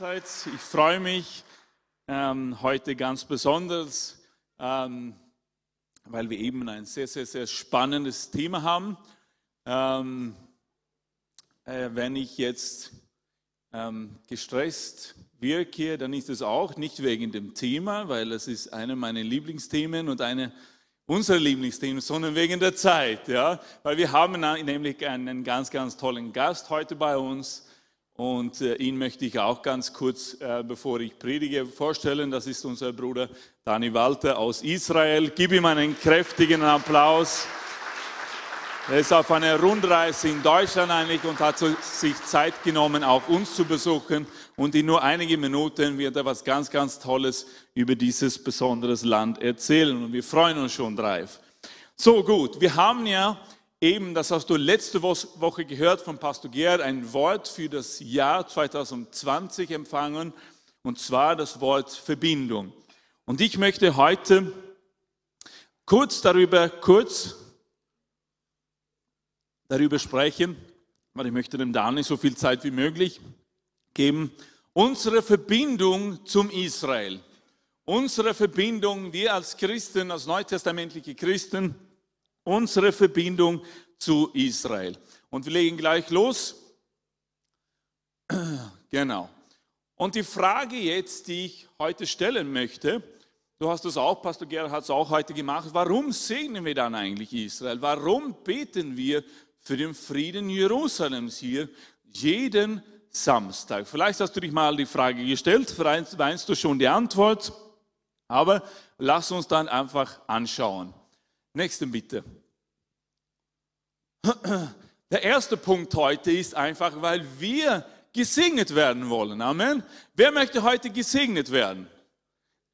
allerseits. Ich freue mich ähm, heute ganz besonders, ähm, weil wir eben ein sehr, sehr, sehr spannendes Thema haben. Ähm, äh, wenn ich jetzt ähm, gestresst wirke, dann ist es auch nicht wegen dem Thema, weil es ist eine meiner Lieblingsthemen und eine unserer Lieblingsthemen, sondern wegen der Zeit. Ja? Weil wir haben nämlich einen ganz, ganz tollen Gast heute bei uns und äh, ihn möchte ich auch ganz kurz, äh, bevor ich predige, vorstellen. Das ist unser Bruder Dani Walter aus Israel. Gib ihm einen kräftigen Applaus. Er ist auf einer Rundreise in Deutschland eigentlich und hat sich Zeit genommen, auch uns zu besuchen. Und in nur einigen Minuten wird er was ganz, ganz Tolles über dieses besondere Land erzählen. Und wir freuen uns schon drauf. So gut, wir haben ja eben, das hast du letzte Woche gehört von Pastor Gerd, ein Wort für das Jahr 2020 empfangen, und zwar das Wort Verbindung. Und ich möchte heute kurz darüber, kurz darüber sprechen, weil ich möchte dem Dani so viel Zeit wie möglich geben, unsere Verbindung zum Israel. Unsere Verbindung, wir als Christen, als neutestamentliche Christen, unsere Verbindung zu Israel. Und wir legen gleich los. Genau. Und die Frage jetzt, die ich heute stellen möchte, du hast es auch, Pastor Gerhard hat es auch heute gemacht, warum segnen wir dann eigentlich Israel? Warum beten wir für den Frieden Jerusalems hier jeden Samstag? Vielleicht hast du dich mal die Frage gestellt, vielleicht weißt du schon die Antwort, aber lass uns dann einfach anschauen. Nächsten bitte. Der erste Punkt heute ist einfach, weil wir gesegnet werden wollen. Amen. Wer möchte heute gesegnet werden?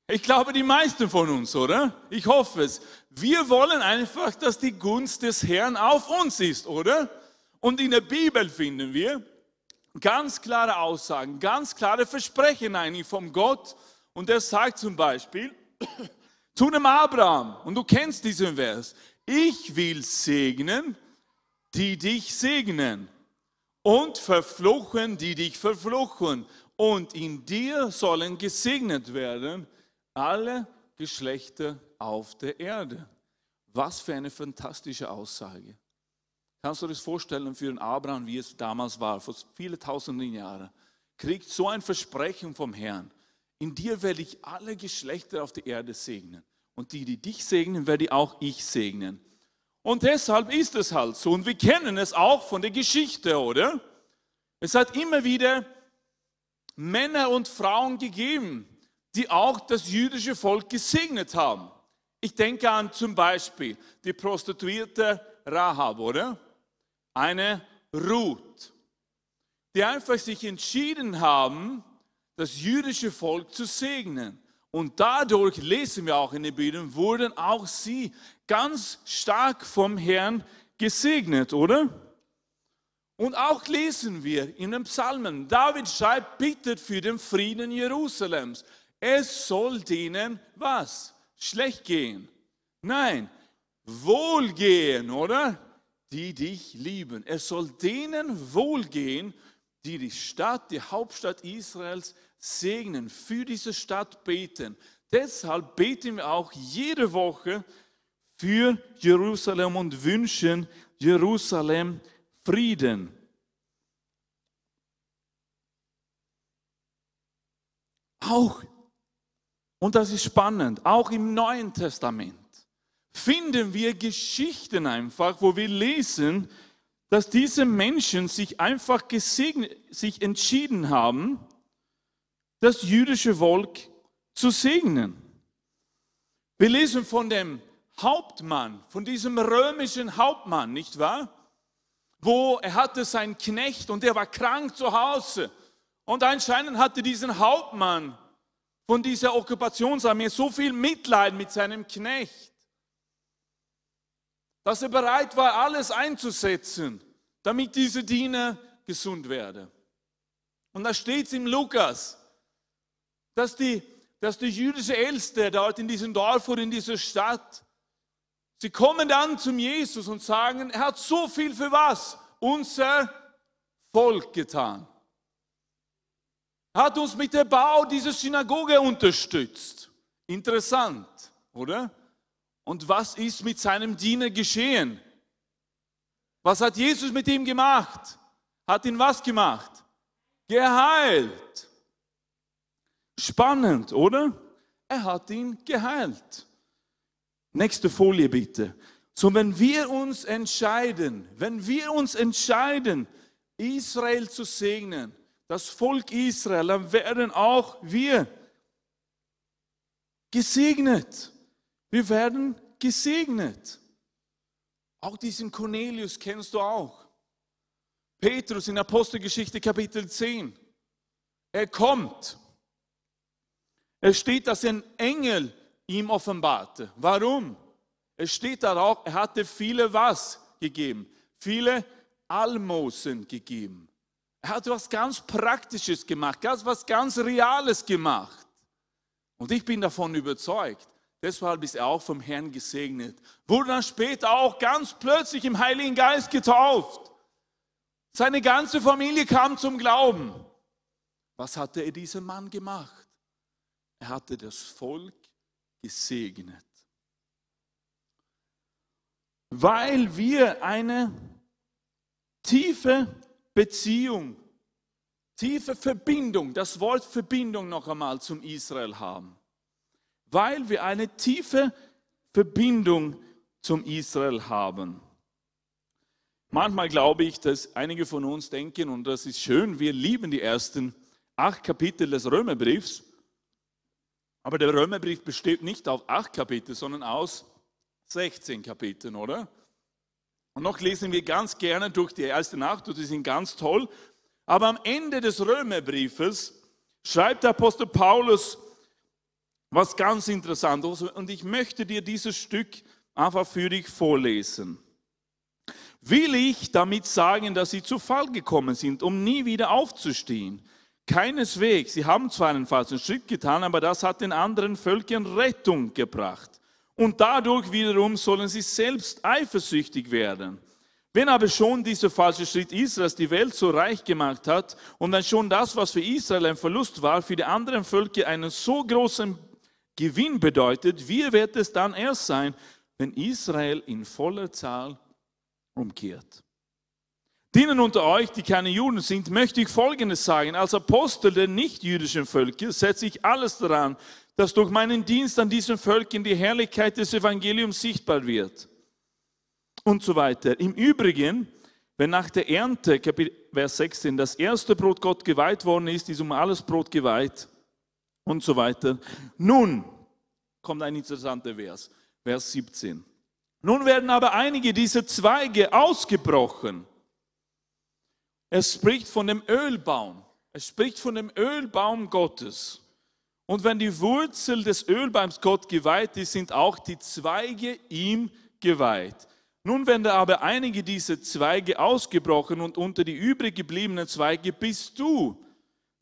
Ich glaube, die meisten von uns, oder? Ich hoffe es. Wir wollen einfach, dass die Gunst des Herrn auf uns ist, oder? Und in der Bibel finden wir ganz klare Aussagen, ganz klare Versprechen eigentlich vom Gott. Und er sagt zum Beispiel zu dem Abraham, und du kennst diesen Vers, ich will segnen, die dich segnen und verfluchen, die dich verfluchen. Und in dir sollen gesegnet werden alle Geschlechter auf der Erde. Was für eine fantastische Aussage. Kannst du dir das vorstellen für den Abraham, wie es damals war, vor vielen tausenden Jahren? Kriegt so ein Versprechen vom Herrn. In dir werde ich alle Geschlechter auf der Erde segnen. Und die, die dich segnen, werde auch ich segnen. Und deshalb ist es halt so. Und wir kennen es auch von der Geschichte, oder? Es hat immer wieder Männer und Frauen gegeben, die auch das jüdische Volk gesegnet haben. Ich denke an zum Beispiel die Prostituierte Rahab, oder? Eine Ruth, die einfach sich entschieden haben, das jüdische Volk zu segnen. Und dadurch lesen wir auch in den Bibeln, wurden auch sie ganz stark vom Herrn gesegnet, oder? Und auch lesen wir in den Psalmen, David schreibt, bittet für den Frieden Jerusalems. Es soll denen was? Schlecht gehen. Nein, wohlgehen, oder? Die dich lieben. Es soll denen wohlgehen, die die Stadt, die Hauptstadt Israels segnen, für diese Stadt beten. Deshalb beten wir auch jede Woche für Jerusalem und wünschen Jerusalem Frieden. Auch, und das ist spannend, auch im Neuen Testament finden wir Geschichten einfach, wo wir lesen, dass diese Menschen sich einfach gesegnet, sich entschieden haben, das jüdische Volk zu segnen. Wir lesen von dem Hauptmann, von diesem römischen Hauptmann, nicht wahr? Wo er hatte seinen Knecht und der war krank zu Hause. Und anscheinend hatte diesen Hauptmann von dieser Okkupationsarmee so viel Mitleid mit seinem Knecht, dass er bereit war, alles einzusetzen, damit dieser Diener gesund werde. Und da steht es im Lukas, dass die, dass die jüdische Älteste dort in diesem Dorf oder in dieser Stadt Sie kommen dann zum Jesus und sagen, er hat so viel für was? Unser Volk getan. Er hat uns mit dem Bau dieser Synagoge unterstützt. Interessant, oder? Und was ist mit seinem Diener geschehen? Was hat Jesus mit ihm gemacht? Hat ihn was gemacht? Geheilt. Spannend, oder? Er hat ihn geheilt. Nächste Folie bitte. So, wenn wir uns entscheiden, wenn wir uns entscheiden, Israel zu segnen, das Volk Israel, dann werden auch wir gesegnet. Wir werden gesegnet. Auch diesen Cornelius kennst du auch. Petrus in Apostelgeschichte Kapitel 10. Er kommt. Es steht, dass ein Engel ihm offenbarte. Warum? Es steht da auch, er hatte viele was gegeben? Viele Almosen gegeben. Er hat was ganz Praktisches gemacht, ganz was ganz Reales gemacht. Und ich bin davon überzeugt, deshalb ist er auch vom Herrn gesegnet. Wurde dann später auch ganz plötzlich im Heiligen Geist getauft. Seine ganze Familie kam zum Glauben. Was hatte er diesem Mann gemacht? Er hatte das Volk gesegnet. Weil wir eine tiefe Beziehung, tiefe Verbindung, das Wort Verbindung noch einmal zum Israel haben. Weil wir eine tiefe Verbindung zum Israel haben. Manchmal glaube ich, dass einige von uns denken, und das ist schön, wir lieben die ersten acht Kapitel des Römerbriefs, aber der Römerbrief besteht nicht aus acht Kapiteln, sondern aus 16 Kapiteln, oder? Und noch lesen wir ganz gerne durch die erste Nacht und die sind ganz toll. Aber am Ende des Römerbriefes schreibt der Apostel Paulus was ganz Interessantes. Und ich möchte dir dieses Stück einfach für dich vorlesen. Will ich damit sagen, dass sie zu Fall gekommen sind, um nie wieder aufzustehen? Keineswegs. Sie haben zwar einen falschen Schritt getan, aber das hat den anderen Völkern Rettung gebracht und dadurch wiederum sollen sie selbst eifersüchtig werden. Wenn aber schon dieser falsche Schritt Israels die Welt so reich gemacht hat und dann schon das, was für Israel ein Verlust war, für die anderen Völker einen so großen Gewinn bedeutet, wie wird es dann erst sein, wenn Israel in voller Zahl umkehrt? Denen unter euch, die keine Juden sind, möchte ich Folgendes sagen. Als Apostel der nichtjüdischen Völker setze ich alles daran, dass durch meinen Dienst an diesen Völkern die Herrlichkeit des Evangeliums sichtbar wird. Und so weiter. Im Übrigen, wenn nach der Ernte, Vers 16, das erste Brot Gott geweiht worden ist, ist um alles Brot geweiht und so weiter. Nun kommt ein interessanter Vers, Vers 17. Nun werden aber einige dieser Zweige ausgebrochen. Es spricht von dem Ölbaum. Es spricht von dem Ölbaum Gottes. Und wenn die Wurzel des Ölbaums Gott geweiht ist, sind auch die Zweige ihm geweiht. Nun werden aber einige dieser Zweige ausgebrochen und unter die übrig gebliebenen Zweige bist du,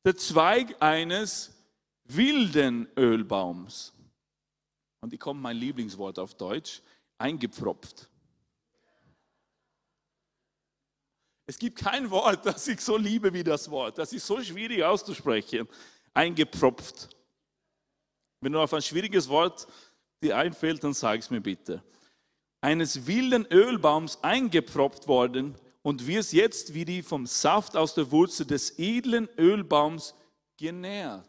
der Zweig eines wilden Ölbaums. Und ich komme mein Lieblingswort auf Deutsch, eingepfropft. Es gibt kein Wort, das ich so liebe wie das Wort. Das ist so schwierig auszusprechen. Eingepfropft. Wenn du auf ein schwieriges Wort dir einfällt, dann sag es mir bitte. Eines wilden Ölbaums eingepfropft worden und wirst jetzt wie die vom Saft aus der Wurzel des edlen Ölbaums genährt.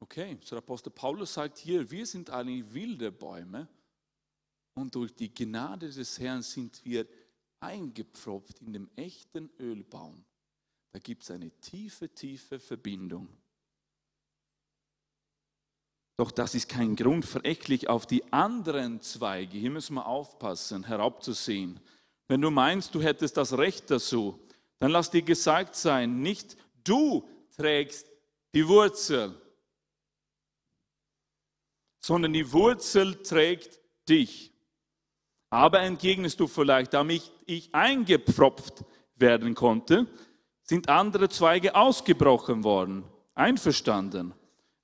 Okay, so der Apostel Paulus sagt hier, wir sind eigentlich wilde Bäume und durch die Gnade des Herrn sind wir eingepfropft in dem echten Ölbaum. Da gibt es eine tiefe, tiefe Verbindung. Doch das ist kein Grund, verächtlich auf die anderen Zweige, hier müssen wir aufpassen, herabzusehen. Wenn du meinst, du hättest das Recht dazu, dann lass dir gesagt sein, nicht du trägst die Wurzel, sondern die Wurzel trägt dich. Aber entgegnest du vielleicht, damit ich eingepfropft werden konnte, sind andere Zweige ausgebrochen worden. Einverstanden.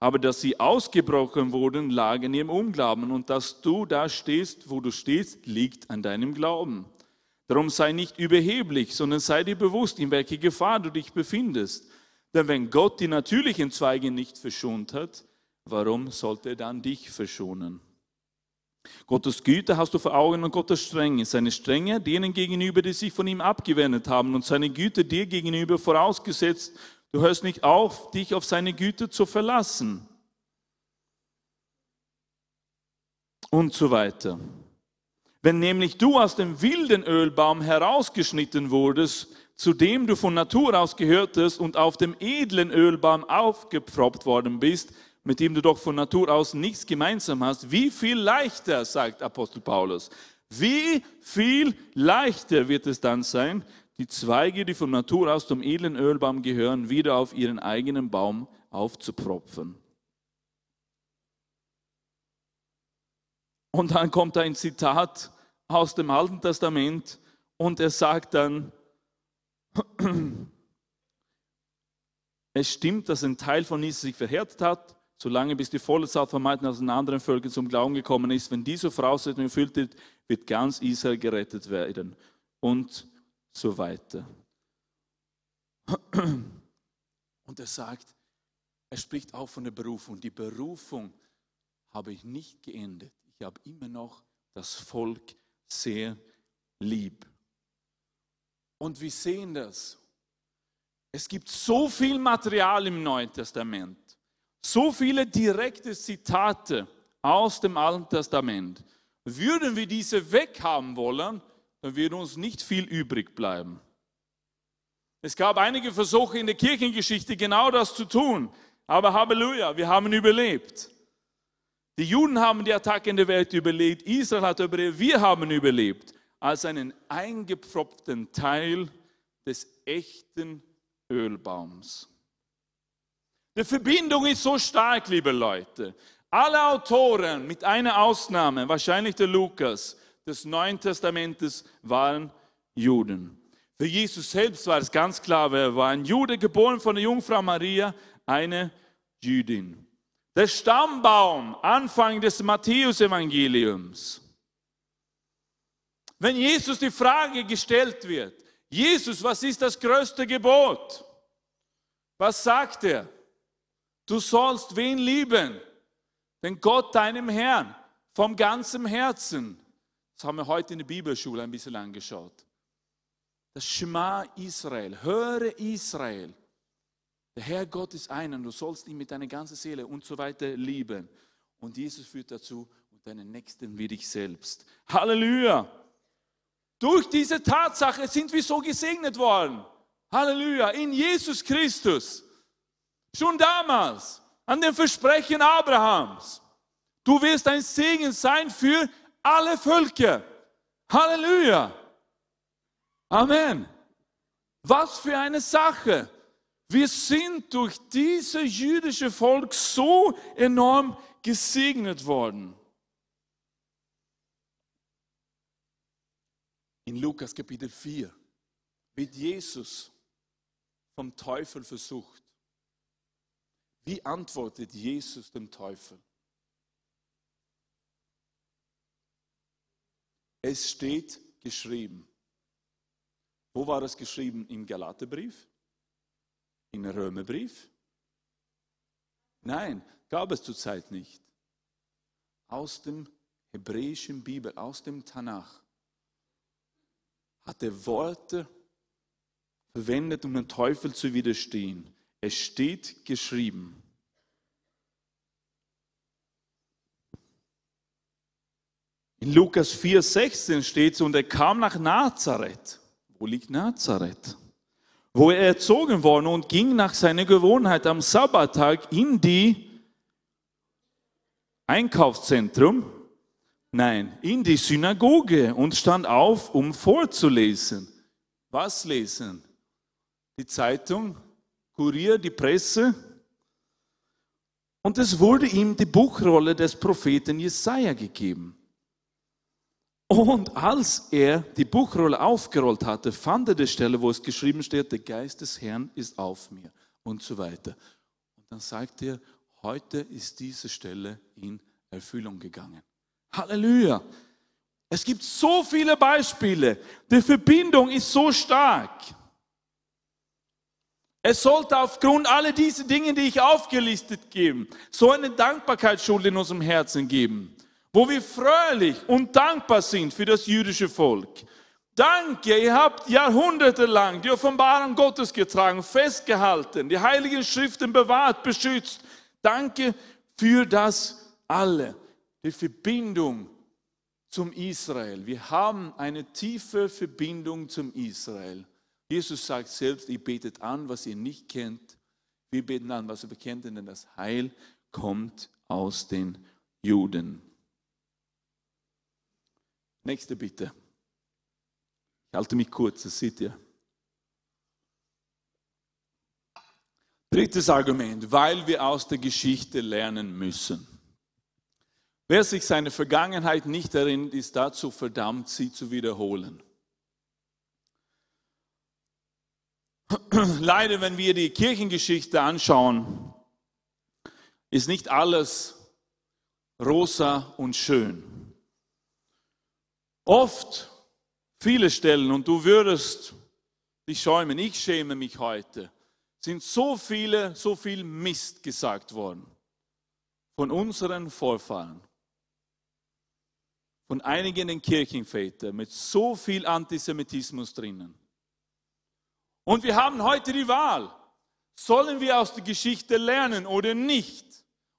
Aber dass sie ausgebrochen wurden, lag in ihrem Unglauben. Und dass du da stehst, wo du stehst, liegt an deinem Glauben. Darum sei nicht überheblich, sondern sei dir bewusst, in welcher Gefahr du dich befindest. Denn wenn Gott die natürlichen Zweige nicht verschont hat, warum sollte er dann dich verschonen? Gottes Güte hast du vor Augen und Gottes Strenge. Seine Strenge denen gegenüber, die sich von ihm abgewendet haben und seine Güte dir gegenüber vorausgesetzt. Du hörst nicht auf, dich auf seine Güte zu verlassen. Und so weiter. Wenn nämlich du aus dem wilden Ölbaum herausgeschnitten wurdest, zu dem du von Natur aus gehörtest und auf dem edlen Ölbaum aufgepfropft worden bist, mit dem du doch von Natur aus nichts gemeinsam hast, wie viel leichter, sagt Apostel Paulus, wie viel leichter wird es dann sein, die Zweige, die von Natur aus zum edlen Ölbaum gehören, wieder auf ihren eigenen Baum aufzupropfen. Und dann kommt ein Zitat aus dem Alten Testament und er sagt dann, es stimmt, dass ein Teil von Israel sich verhärtet hat, solange bis die volle Zahl von Meiten aus den anderen Völkern zum Glauben gekommen ist. Wenn diese Voraussetzung erfüllt wird, wird ganz Israel gerettet werden und so weiter. Und er sagt, er spricht auch von der Berufung. Die Berufung habe ich nicht geendet. Ich habe immer noch das Volk sehr lieb. Und wir sehen das. Es gibt so viel Material im Neuen Testament so viele direkte Zitate aus dem Alten Testament. Würden wir diese weghaben wollen, dann würde uns nicht viel übrig bleiben. Es gab einige Versuche in der Kirchengeschichte, genau das zu tun. Aber Halleluja, wir haben überlebt. Die Juden haben die Attacke in der Welt überlebt, Israel hat überlebt, wir haben überlebt, als einen eingepfropften Teil des echten Ölbaums. Die Verbindung ist so stark, liebe Leute. Alle Autoren, mit einer Ausnahme, wahrscheinlich der Lukas, des Neuen Testamentes, waren Juden. Für Jesus selbst war es ganz klar, wer war ein Jude, geboren von der Jungfrau Maria, eine Jüdin. Der Stammbaum, Anfang des Matthäusevangeliums. Wenn Jesus die Frage gestellt wird, Jesus, was ist das größte Gebot? Was sagt er? Du sollst wen lieben? Den Gott, deinem Herrn, vom ganzen Herzen. Das haben wir heute in der Bibelschule ein bisschen angeschaut. Das Schema Israel. Höre Israel. Der Herr Gott ist einer. Du sollst ihn mit deiner ganzen Seele und so weiter lieben. Und Jesus führt dazu, und deinen Nächsten wie dich selbst. Halleluja. Durch diese Tatsache sind wir so gesegnet worden. Halleluja. In Jesus Christus. Schon damals, an dem Versprechen Abrahams. Du wirst ein Segen sein für alle Völker. Halleluja. Amen. Was für eine Sache. Wir sind durch dieses jüdische Volk so enorm gesegnet worden. In Lukas Kapitel 4 wird Jesus vom Teufel versucht. Wie antwortet Jesus dem Teufel? Es steht geschrieben. Wo war es geschrieben? Im Galaterbrief? Im Römerbrief? Nein, gab es zurzeit nicht. Aus dem hebräischen Bibel, aus dem Tanach, hat er Worte verwendet, um dem Teufel zu widerstehen. Es steht geschrieben. In Lukas 4,16 steht es, und er kam nach Nazareth. Wo liegt Nazareth? Wo er erzogen worden und ging nach seiner Gewohnheit am Sabbattag in die Einkaufszentrum, nein, in die Synagoge und stand auf, um vorzulesen. Was lesen? Die Zeitung, Kurier, die Presse. Und es wurde ihm die Buchrolle des Propheten Jesaja gegeben. Und als er die Buchrolle aufgerollt hatte, fand er die Stelle, wo es geschrieben steht, der Geist des Herrn ist auf mir und so weiter. Und dann sagt er, heute ist diese Stelle in Erfüllung gegangen. Halleluja. Es gibt so viele Beispiele. Die Verbindung ist so stark. Es sollte aufgrund aller dieser Dinge, die ich aufgelistet geben, so eine Dankbarkeitsschuld in unserem Herzen geben, wo wir fröhlich und dankbar sind für das jüdische Volk. Danke, ihr habt jahrhundertelang die Offenbarung Gottes getragen, festgehalten, die heiligen Schriften bewahrt, beschützt. Danke für das alle. Die Verbindung zum Israel. Wir haben eine tiefe Verbindung zum Israel. Jesus sagt selbst, ihr betet an, was ihr nicht kennt. Wir beten an, was wir kennt, denn das Heil kommt aus den Juden. Nächste Bitte. Ich halte mich kurz, das seht ihr. Drittes Argument, weil wir aus der Geschichte lernen müssen. Wer sich seine Vergangenheit nicht erinnert, ist dazu verdammt, sie zu wiederholen. Leider, wenn wir die Kirchengeschichte anschauen, ist nicht alles rosa und schön. Oft, viele Stellen, und du würdest dich schäumen, ich schäme mich heute, sind so viele, so viel Mist gesagt worden von unseren Vorfahren von einigen Kirchenvätern mit so viel Antisemitismus drinnen. Und wir haben heute die Wahl. Sollen wir aus der Geschichte lernen oder nicht?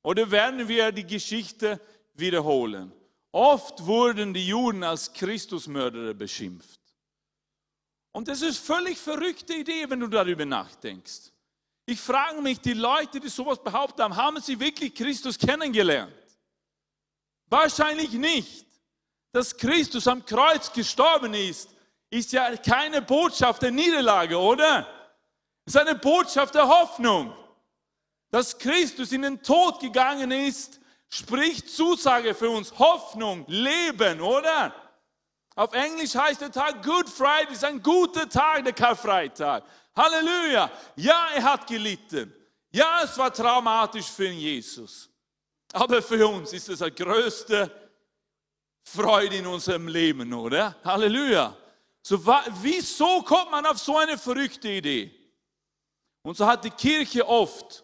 Oder werden wir die Geschichte wiederholen? Oft wurden die Juden als Christusmörder beschimpft. Und das ist völlig verrückte Idee, wenn du darüber nachdenkst. Ich frage mich, die Leute, die sowas behauptet haben, haben sie wirklich Christus kennengelernt? Wahrscheinlich nicht dass Christus am Kreuz gestorben ist, ist ja keine Botschaft der Niederlage, oder? Es ist eine Botschaft der Hoffnung. Dass Christus in den Tod gegangen ist, spricht Zusage für uns. Hoffnung, Leben, oder? Auf Englisch heißt der Tag Good Friday, ist ein guter Tag, der Karfreitag. Halleluja. Ja, er hat gelitten. Ja, es war traumatisch für Jesus. Aber für uns ist es der größte Freude in unserem Leben, oder? Halleluja. So, wieso kommt man auf so eine verrückte Idee? Und so hat die Kirche oft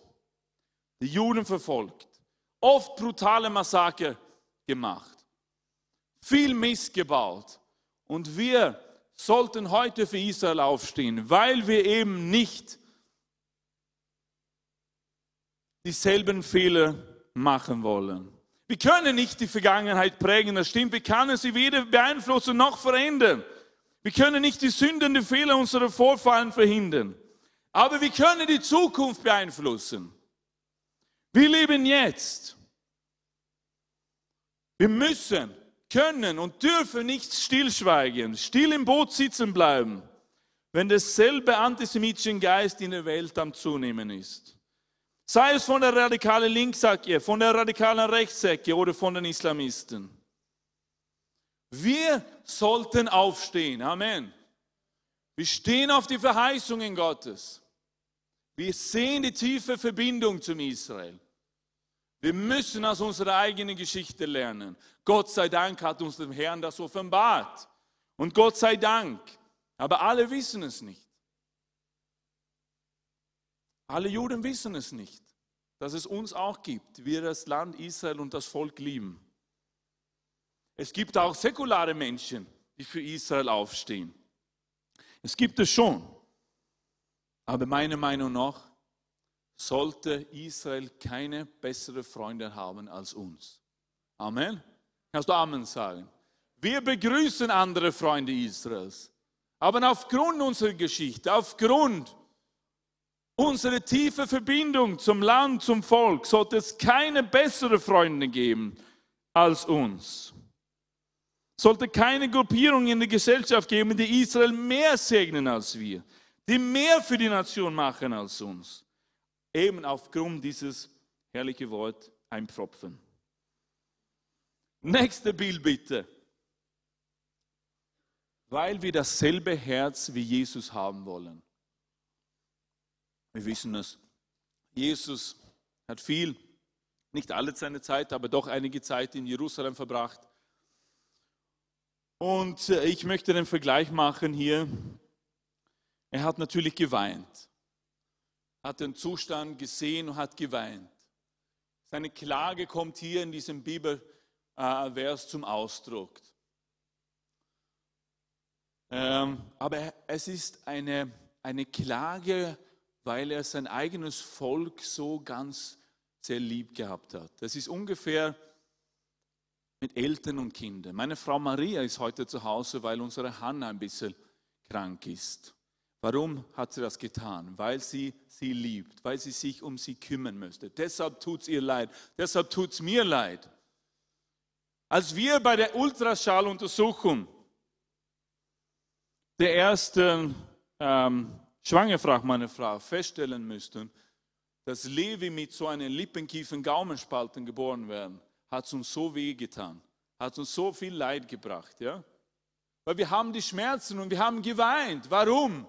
die Juden verfolgt, oft brutale Massaker gemacht, viel Mist gebaut. Und wir sollten heute für Israel aufstehen, weil wir eben nicht dieselben Fehler machen wollen. Wir können nicht die Vergangenheit prägen, das stimmt. Wir können sie weder beeinflussen noch verändern. Wir können nicht die Sünden, die Fehler unserer Vorfahren verhindern. Aber wir können die Zukunft beeinflussen. Wir leben jetzt. Wir müssen, können und dürfen nicht stillschweigen, still im Boot sitzen bleiben, wenn derselbe antisemitische Geist in der Welt am Zunehmen ist. Sei es von der radikalen Linksecke, von der radikalen Rechtsecke oder von den Islamisten. Wir sollten aufstehen. Amen. Wir stehen auf die Verheißungen Gottes. Wir sehen die tiefe Verbindung zum Israel. Wir müssen aus unserer eigenen Geschichte lernen. Gott sei Dank hat uns der Herrn das offenbart. Und Gott sei Dank. Aber alle wissen es nicht. Alle Juden wissen es nicht, dass es uns auch gibt, wir das Land Israel und das Volk lieben. Es gibt auch säkulare Menschen, die für Israel aufstehen. Es gibt es schon. Aber meiner Meinung nach sollte Israel keine bessere Freunde haben als uns. Amen. Kannst du Amen sagen? Wir begrüßen andere Freunde Israels. Aber aufgrund unserer Geschichte, aufgrund unsere tiefe Verbindung zum Land, zum Volk, sollte es keine bessere Freunde geben als uns. Sollte keine Gruppierung in der Gesellschaft geben, die Israel mehr segnen als wir, die mehr für die Nation machen als uns. Eben aufgrund dieses herrlichen Wort ein Pfropfen. Nächste Bild bitte. Weil wir dasselbe Herz wie Jesus haben wollen. Wir wissen es. Jesus hat viel, nicht alle seine Zeit, aber doch einige Zeit in Jerusalem verbracht. Und äh, ich möchte den Vergleich machen hier. Er hat natürlich geweint. hat den Zustand gesehen und hat geweint. Seine Klage kommt hier in diesem Bibelvers zum Ausdruck. Ähm, aber es ist eine, eine Klage, weil er sein eigenes Volk so ganz sehr lieb gehabt hat. Das ist ungefähr mit Eltern und Kindern. Meine Frau Maria ist heute zu Hause, weil unsere Hanna ein bisschen krank ist. Warum hat sie das getan? Weil sie sie liebt, weil sie sich um sie kümmern möchte. Deshalb tut es ihr leid, deshalb tut es mir leid. Als wir bei der Ultraschalluntersuchung der ersten ähm, Schwangerfrage meiner Frau feststellen müssten, dass Levi mit so einer Lippenkiefen Gaumenspalten geboren werden, hat es uns so weh getan, hat uns so viel Leid gebracht, ja? Weil wir haben die Schmerzen und wir haben geweint. Warum?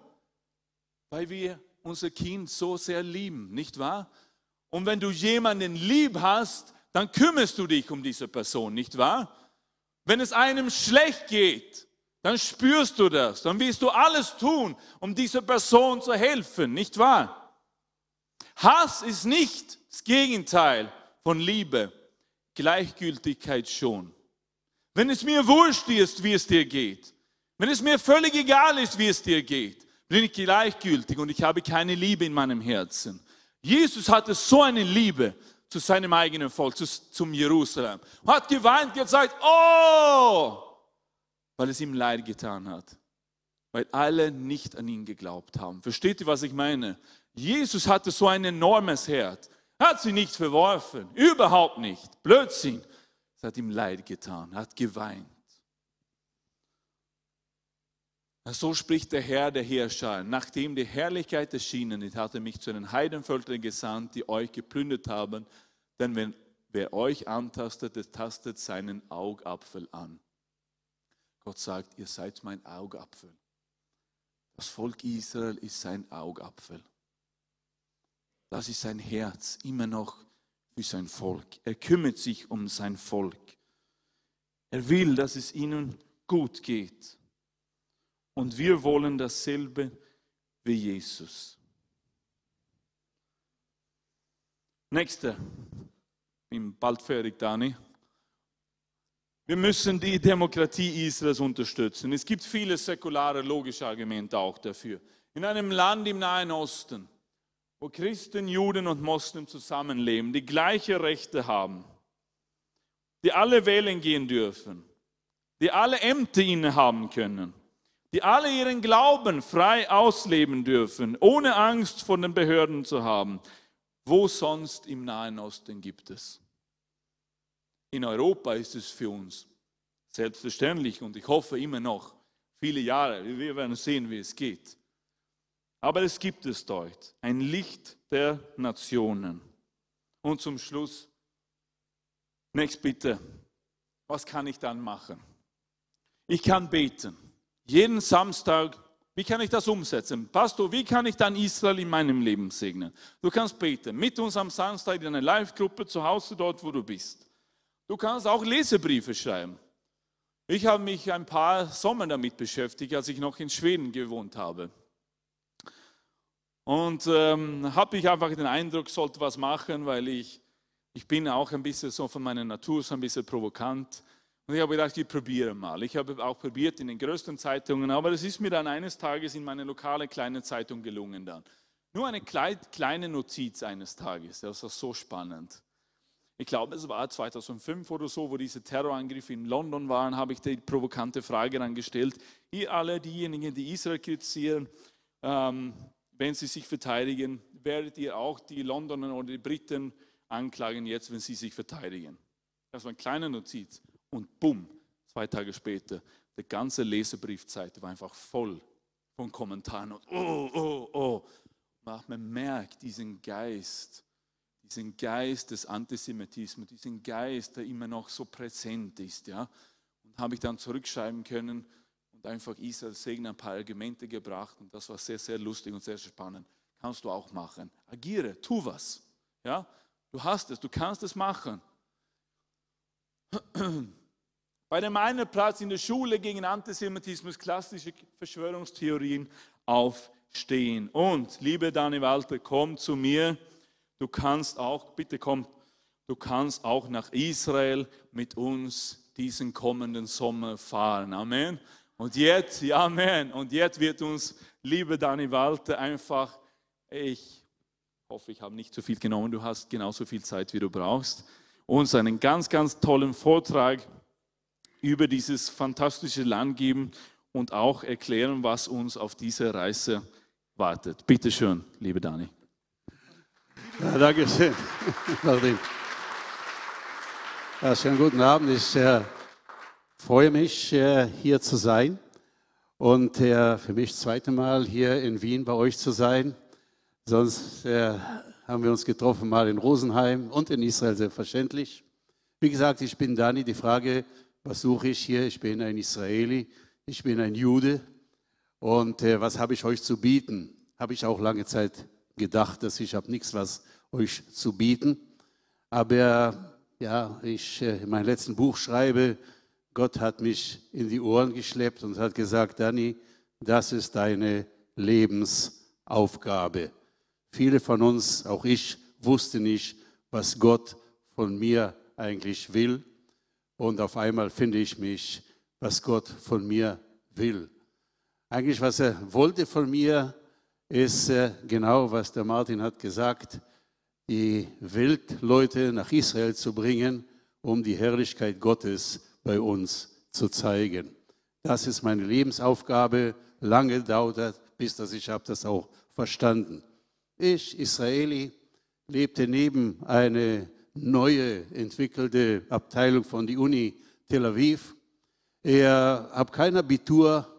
weil wir unser Kind so sehr lieben, nicht wahr? Und wenn du jemanden lieb hast, dann kümmerst du dich um diese Person, nicht wahr? Wenn es einem schlecht geht, dann spürst du das, dann wirst du alles tun, um dieser Person zu helfen, nicht wahr? Hass ist nicht das Gegenteil von Liebe, Gleichgültigkeit schon. Wenn es mir wurscht ist, wie es dir geht, wenn es mir völlig egal ist, wie es dir geht, bin ich gleichgültig und ich habe keine Liebe in meinem Herzen. Jesus hatte so eine Liebe zu seinem eigenen Volk, zu, zum Jerusalem. Hat geweint, gesagt, oh, weil es ihm leid getan hat. Weil alle nicht an ihn geglaubt haben. Versteht ihr, was ich meine? Jesus hatte so ein enormes Herz. Hat sie nicht verworfen. Überhaupt nicht. Blödsinn. Es hat ihm leid getan. Hat geweint. So spricht der Herr, der Herrscher. Nachdem die Herrlichkeit erschienen ist, hat er mich zu den Heidenvölkern gesandt, die euch geplündert haben. Denn wenn wer euch antastet, tastet seinen Augapfel an. Gott sagt, ihr seid mein Augapfel. Das Volk Israel ist sein Augapfel. Das ist sein Herz, immer noch für sein Volk. Er kümmert sich um sein Volk. Er will, dass es ihnen gut geht. Und wir wollen dasselbe wie Jesus. Nächste. Bin bald fertig, Dani. Wir müssen die Demokratie Israels unterstützen. Es gibt viele säkulare, logische Argumente auch dafür. In einem Land im Nahen Osten, wo Christen, Juden und Moslems zusammenleben, die gleiche Rechte haben, die alle wählen gehen dürfen, die alle Ämter innehaben können, die alle ihren Glauben frei ausleben dürfen, ohne Angst vor den Behörden zu haben. Wo sonst im Nahen Osten gibt es? In Europa ist es für uns selbstverständlich und ich hoffe immer noch viele Jahre. Wir werden sehen, wie es geht. Aber es gibt es dort, ein Licht der Nationen. Und zum Schluss, nächst bitte, was kann ich dann machen? Ich kann beten. Jeden Samstag, wie kann ich das umsetzen? Pastor, wie kann ich dann Israel in meinem Leben segnen? Du kannst beten, mit uns am Samstag in einer Live-Gruppe zu Hause, dort wo du bist. Du kannst auch Lesebriefe schreiben. Ich habe mich ein paar Sommer damit beschäftigt, als ich noch in Schweden gewohnt habe. Und ähm, habe ich einfach den Eindruck, sollte was machen, weil ich, ich bin auch ein bisschen so von meiner Natur so ein bisschen provokant. Und ich habe gedacht, ich probiere mal. Ich habe auch probiert in den größten Zeitungen, aber es ist mir dann eines Tages in meine lokale kleine Zeitung gelungen dann. Nur eine kleine Notiz eines Tages, das war so spannend. Ich glaube, es war 2005 oder so, wo diese Terrorangriffe in London waren, habe ich die provokante Frage dann gestellt. Ihr alle, diejenigen, die Israel kritisieren, ähm, wenn sie sich verteidigen, werdet ihr auch die Londoner oder die Briten anklagen jetzt, wenn sie sich verteidigen? Das war eine kleine Notiz. Und bumm, zwei Tage später, die ganze Lesebriefzeit war einfach voll von Kommentaren und oh, oh, oh. Man merkt diesen Geist, diesen Geist des Antisemitismus, diesen Geist, der immer noch so präsent ist. Ja? Und habe ich dann zurückschreiben können und einfach Israel Segen ein paar Argumente gebracht und das war sehr, sehr lustig und sehr spannend. Kannst du auch machen. Agiere, tu was. Ja? Du hast es, du kannst es machen. Bei dem einen Platz in der Schule gegen Antisemitismus klassische Verschwörungstheorien auf stehen. Und, liebe Dani Walter, komm zu mir. Du kannst auch, bitte komm, du kannst auch nach Israel mit uns diesen kommenden Sommer fahren. Amen. Und jetzt, ja, Amen. Und jetzt wird uns, liebe Dani Walter, einfach, ich hoffe, ich habe nicht zu viel genommen, du hast genauso viel Zeit, wie du brauchst, uns einen ganz, ganz tollen Vortrag über dieses fantastische Land geben und auch erklären, was uns auf dieser Reise wartet. Bitte schön, liebe Dani. Ja, danke schön, Martin. Ja, schönen guten Abend. Ich äh, freue mich, äh, hier zu sein und äh, für mich das zweite Mal hier in Wien bei euch zu sein. Sonst äh, haben wir uns getroffen mal in Rosenheim und in Israel selbstverständlich. Wie gesagt, ich bin Dani. Die Frage, was suche ich hier? Ich bin ein Israeli, ich bin ein Jude. Und was habe ich euch zu bieten? Habe ich auch lange Zeit gedacht, dass ich habe nichts was euch zu bieten. Aber ja, ich in meinem letzten Buch schreibe, Gott hat mich in die Ohren geschleppt und hat gesagt, Dani, das ist deine Lebensaufgabe. Viele von uns, auch ich, wussten nicht, was Gott von mir eigentlich will. Und auf einmal finde ich mich, was Gott von mir will. Eigentlich, was er wollte von mir, ist äh, genau, was der Martin hat gesagt, die Weltleute nach Israel zu bringen, um die Herrlichkeit Gottes bei uns zu zeigen. Das ist meine Lebensaufgabe. Lange dauert, bis dass ich habe das auch verstanden. Ich, Israeli, lebte neben eine neue entwickelte Abteilung von der Uni Tel Aviv. Ich habe kein Abitur.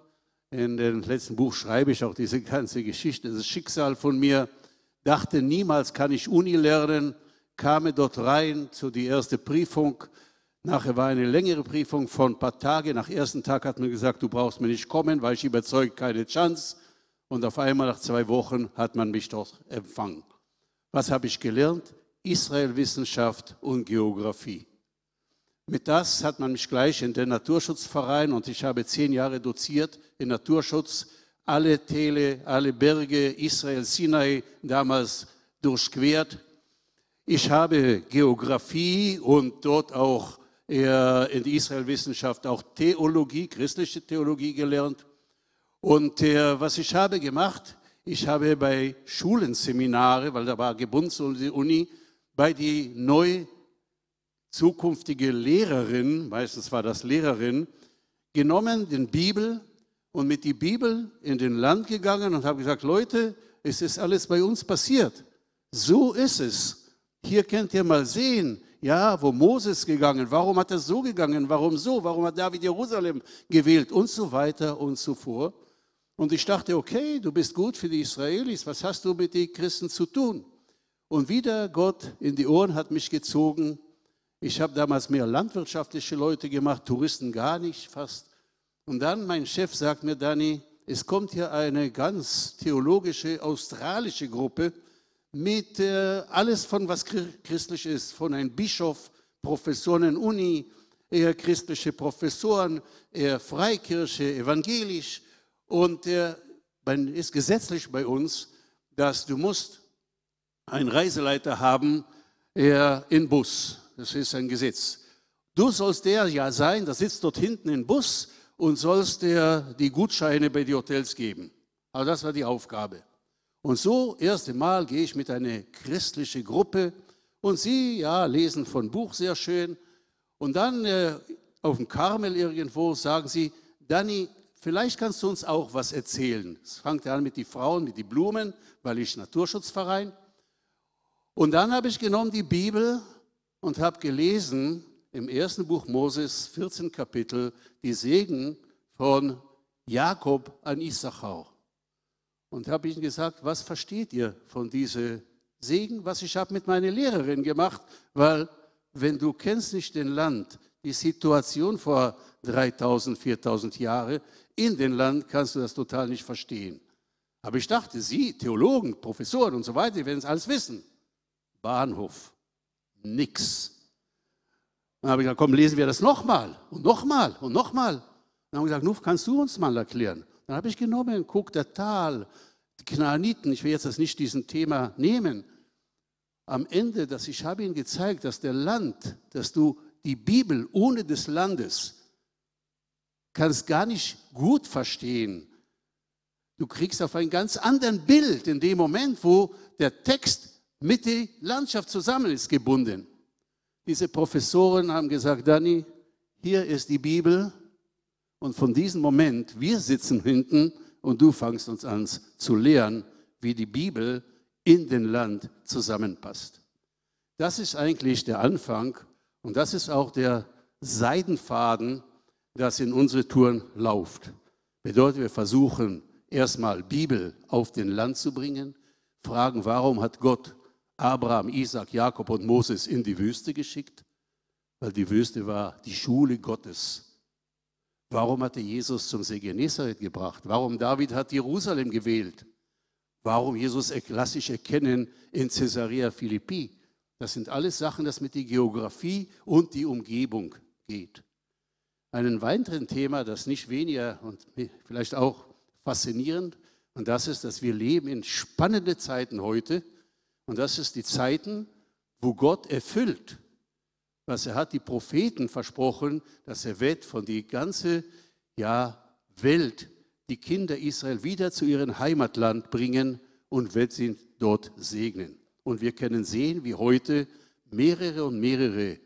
In dem letzten Buch schreibe ich auch diese ganze Geschichte, das Schicksal von mir. Dachte, niemals kann ich Uni lernen. Kam dort rein zu die erste Prüfung. Nachher war eine längere Prüfung von ein paar Tagen. Nach ersten Tag hat man gesagt, du brauchst mir nicht kommen, weil ich überzeugt keine Chance. Und auf einmal nach zwei Wochen hat man mich dort empfangen. Was habe ich gelernt? Israelwissenschaft und Geografie. Mit das hat man mich gleich in den Naturschutzverein und ich habe zehn Jahre doziert in Naturschutz, alle Täle, alle Berge, Israel, Sinai damals durchquert. Ich habe Geografie und dort auch in der Israelwissenschaft auch Theologie, christliche Theologie gelernt. Und äh, was ich habe gemacht, ich habe bei Schulenseminare, weil da war gebunden zu der Uni, bei die neu zukünftige Lehrerin, meistens war das Lehrerin, genommen, den Bibel und mit die Bibel in den Land gegangen und habe gesagt, Leute, es ist alles bei uns passiert. So ist es. Hier könnt ihr mal sehen, ja, wo Moses gegangen, warum hat er so gegangen, warum so, warum hat David Jerusalem gewählt und so weiter und so fort. Und ich dachte, okay, du bist gut für die Israelis, was hast du mit den Christen zu tun? Und wieder Gott in die Ohren hat mich gezogen. Ich habe damals mehr landwirtschaftliche Leute gemacht, Touristen gar nicht fast. Und dann mein Chef sagt mir, Dani, es kommt hier eine ganz theologische australische Gruppe mit äh, alles von was christlich ist, von einem Bischof, Professoren in Uni, eher christliche Professoren, eher Freikirche, evangelisch. Und äh, ist gesetzlich bei uns, dass du musst einen Reiseleiter haben äh, in Bus. Das ist ein Gesetz. Du sollst der ja sein, der sitzt dort hinten im Bus und sollst der die Gutscheine bei den Hotels geben. Also das war die Aufgabe. Und so, erste Mal gehe ich mit einer christlichen Gruppe und sie, ja, lesen von Buch sehr schön. Und dann äh, auf dem Karmel irgendwo sagen sie, Danny, Vielleicht kannst du uns auch was erzählen. Es fängt an mit den Frauen, mit den Blumen, weil ich Naturschutzverein. Und dann habe ich genommen die Bibel und habe gelesen im ersten Buch Moses, 14 Kapitel, die Segen von Jakob an Issachar. Und habe ihnen gesagt, was versteht ihr von diesem Segen, was ich habe mit meiner Lehrerin gemacht, weil wenn du kennst nicht den Land, die Situation vor 3000, 4000 Jahren, in den Land kannst du das total nicht verstehen. Aber ich dachte, Sie, Theologen, Professoren und so weiter, die werden es alles wissen. Bahnhof, nix. Dann habe ich gesagt, komm, lesen wir das nochmal und nochmal und nochmal. Dann haben wir gesagt, Nuff, kannst du uns mal erklären? Dann habe ich genommen, guck, der Tal, Knaaniten, ich will jetzt das nicht diesen Thema nehmen, am Ende, dass ich habe ihnen gezeigt, dass der Land, dass du die Bibel ohne des Landes kannst gar nicht gut verstehen. Du kriegst auf ein ganz anderen Bild in dem Moment, wo der Text mit der Landschaft zusammen ist gebunden. Diese Professoren haben gesagt, Dani, hier ist die Bibel und von diesem Moment, wir sitzen hinten und du fangst uns an zu lehren, wie die Bibel in den Land zusammenpasst. Das ist eigentlich der Anfang und das ist auch der Seidenfaden, das in unsere Touren läuft. Bedeutet, wir versuchen erstmal Bibel auf den Land zu bringen, fragen, warum hat Gott Abraham, Isaac, Jakob und Moses in die Wüste geschickt? Weil die Wüste war die Schule Gottes. Warum hat er Jesus zum See Genezareth gebracht? Warum David hat Jerusalem gewählt? Warum Jesus lasse ich erkennen in Caesarea Philippi? Das sind alles Sachen, das mit der Geografie und die Umgebung geht. Ein weiteren Thema, das nicht weniger und vielleicht auch faszinierend, und das ist, dass wir leben in spannende Zeiten heute. Und das ist die Zeiten, wo Gott erfüllt, was er hat die Propheten versprochen, dass er wird von die ganze ja, Welt die Kinder Israel wieder zu ihrem Heimatland bringen und wird sie dort segnen. Und wir können sehen, wie heute mehrere und mehrere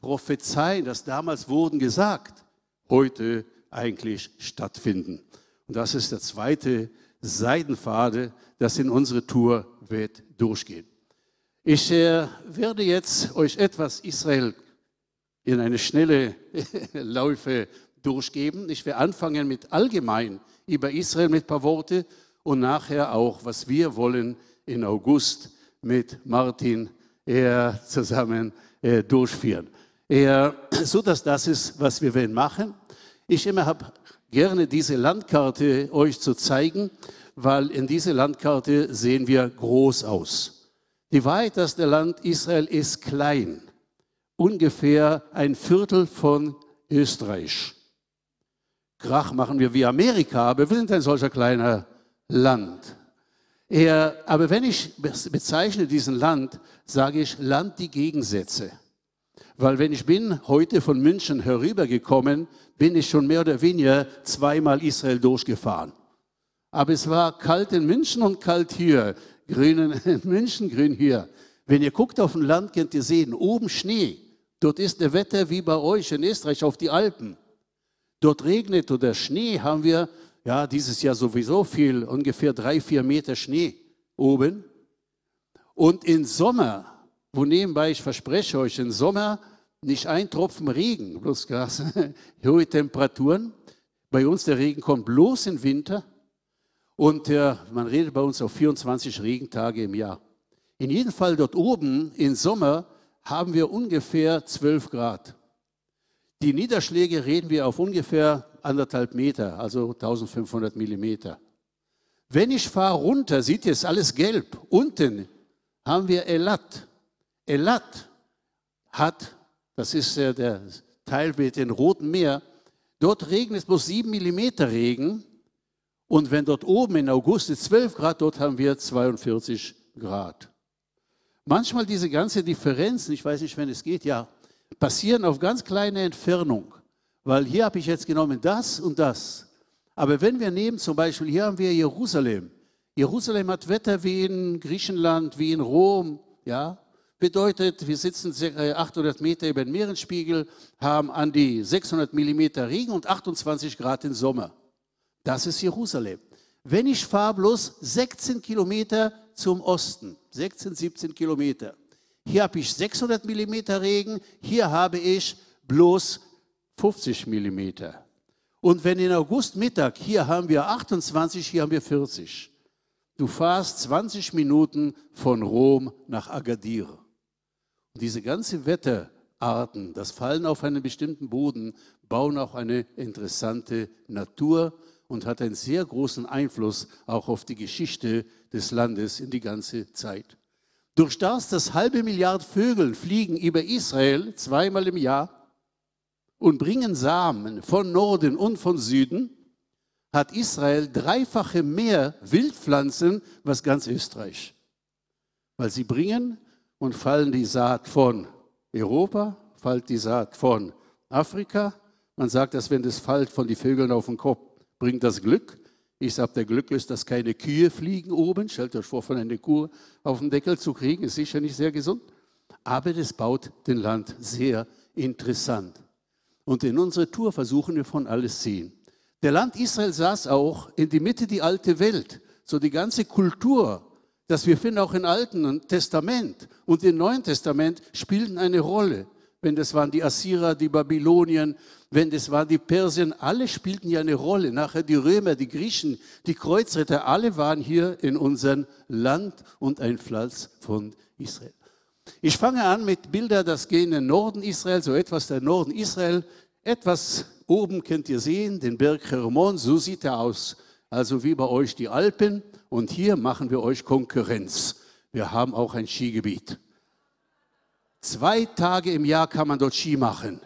Prophezeien, das damals wurden gesagt, heute eigentlich stattfinden. Und das ist der zweite Seidenpfade, das in unsere Tour wird durchgehen. Ich äh, werde jetzt euch etwas Israel in eine schnelle Läufe durchgeben. Ich werde anfangen mit allgemein über Israel mit ein paar Worte und nachher auch, was wir wollen in August mit Martin er zusammen äh, durchführen. Er, so dass das ist, was wir werden machen. Ich immer habe gerne diese Landkarte euch zu zeigen, weil in dieser Landkarte sehen wir groß aus. Die Wahrheit, dass der Land Israel ist klein, ungefähr ein Viertel von Österreich. Krach machen wir wie Amerika, aber wir sind ein solcher kleiner Land. Er, aber wenn ich bezeichne diesen Land, sage ich Land die Gegensätze. Weil wenn ich bin heute von München herübergekommen, bin ich schon mehr oder weniger zweimal Israel durchgefahren. Aber es war kalt in München und kalt hier. Grün in München, grün hier. Wenn ihr guckt auf ein Land, könnt ihr sehen, oben Schnee. Dort ist der Wetter wie bei euch in Österreich auf die Alpen. Dort regnet oder Schnee haben wir ja, dieses Jahr sowieso viel, ungefähr drei, vier Meter Schnee oben. Und im Sommer, wo nebenbei, ich verspreche euch, im Sommer nicht ein Tropfen Regen, bloß Gas, hohe Temperaturen. Bei uns der Regen kommt bloß im Winter und äh, man redet bei uns auf 24 Regentage im Jahr. In jedem Fall dort oben im Sommer haben wir ungefähr 12 Grad. Die Niederschläge reden wir auf ungefähr anderthalb Meter, also 1500 Millimeter. Wenn ich fahre runter, sieht ihr, es alles gelb. Unten haben wir Elat. Elat hat, das ist der Teil mit dem Roten Meer, dort regnet es bloß 7 Millimeter Regen. Und wenn dort oben in August ist 12 Grad, dort haben wir 42 Grad. Manchmal diese ganze Differenzen, ich weiß nicht, wenn es geht, ja, passieren auf ganz kleine Entfernung, weil hier habe ich jetzt genommen das und das. Aber wenn wir nehmen, zum Beispiel, hier haben wir Jerusalem. Jerusalem hat Wetter wie in Griechenland, wie in Rom, ja. Bedeutet, wir sitzen 800 Meter über dem Meeresspiegel, haben an die 600 Millimeter Regen und 28 Grad im Sommer. Das ist Jerusalem. Wenn ich fahre bloß 16 Kilometer zum Osten, 16, 17 Kilometer, hier habe ich 600 Millimeter Regen, hier habe ich bloß 50 Millimeter. Und wenn in August Mittag, hier haben wir 28, hier haben wir 40. Du fahrst 20 Minuten von Rom nach Agadir. Und diese ganzen Wetterarten, das Fallen auf einen bestimmten Boden, bauen auch eine interessante Natur und hat einen sehr großen Einfluss auch auf die Geschichte des Landes in die ganze Zeit. Durch das, dass halbe Milliard Vögel fliegen über Israel zweimal im Jahr und bringen Samen von Norden und von Süden, hat Israel dreifache mehr Wildpflanzen, was ganz Österreich. Weil sie bringen und fallen die Saat von Europa, fällt die Saat von Afrika. Man sagt, dass wenn das fällt von den Vögeln auf den Kopf, bringt das Glück. Ich sage, der Glück ist, dass keine Kühe fliegen oben. Stellt euch vor, von einer Kuh auf den Deckel zu kriegen, ist sicher nicht sehr gesund. Aber das baut den Land sehr interessant. Und in unserer Tour versuchen wir von alles sehen. Der Land Israel saß auch in die Mitte die alte Welt. So die ganze Kultur, das wir finden auch im Alten Testament und im Neuen Testament, spielten eine Rolle. Wenn das waren die Assyrer, die Babylonien, wenn das waren die Persien, alle spielten ja eine Rolle. Nachher die Römer, die Griechen, die Kreuzritter, alle waren hier in unserem Land und ein Pflanz von Israel. Ich fange an mit Bildern, das gehen in den Norden Israel, so etwas der Norden Israel. Etwas oben könnt ihr sehen, den Berg Hermon, so sieht er aus. Also wie bei euch die Alpen. Und hier machen wir euch Konkurrenz. Wir haben auch ein Skigebiet. Zwei Tage im Jahr kann man dort Ski machen.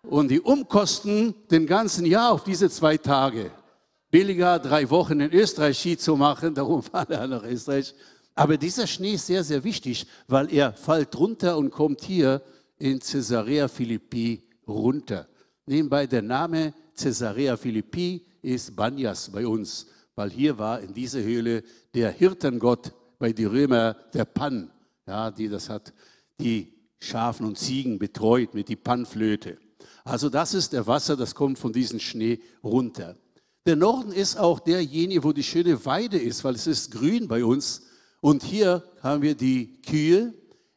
Und die Umkosten den ganzen Jahr auf diese zwei Tage. Billiger, drei Wochen in Österreich Ski zu machen, darum fahren wir nach Österreich. Aber dieser Schnee ist sehr, sehr wichtig, weil er fällt runter und kommt hier in Caesarea Philippi runter. Nebenbei der Name Caesarea Philippi ist Banyas bei uns, weil hier war in dieser Höhle der Hirtengott bei den Römer, der Pan, ja, die das hat, die Schafen und Ziegen betreut mit die Panflöte. Also das ist der Wasser, das kommt von diesem Schnee runter. Der Norden ist auch derjenige, wo die schöne Weide ist, weil es ist grün bei uns und hier haben wir die Kühe.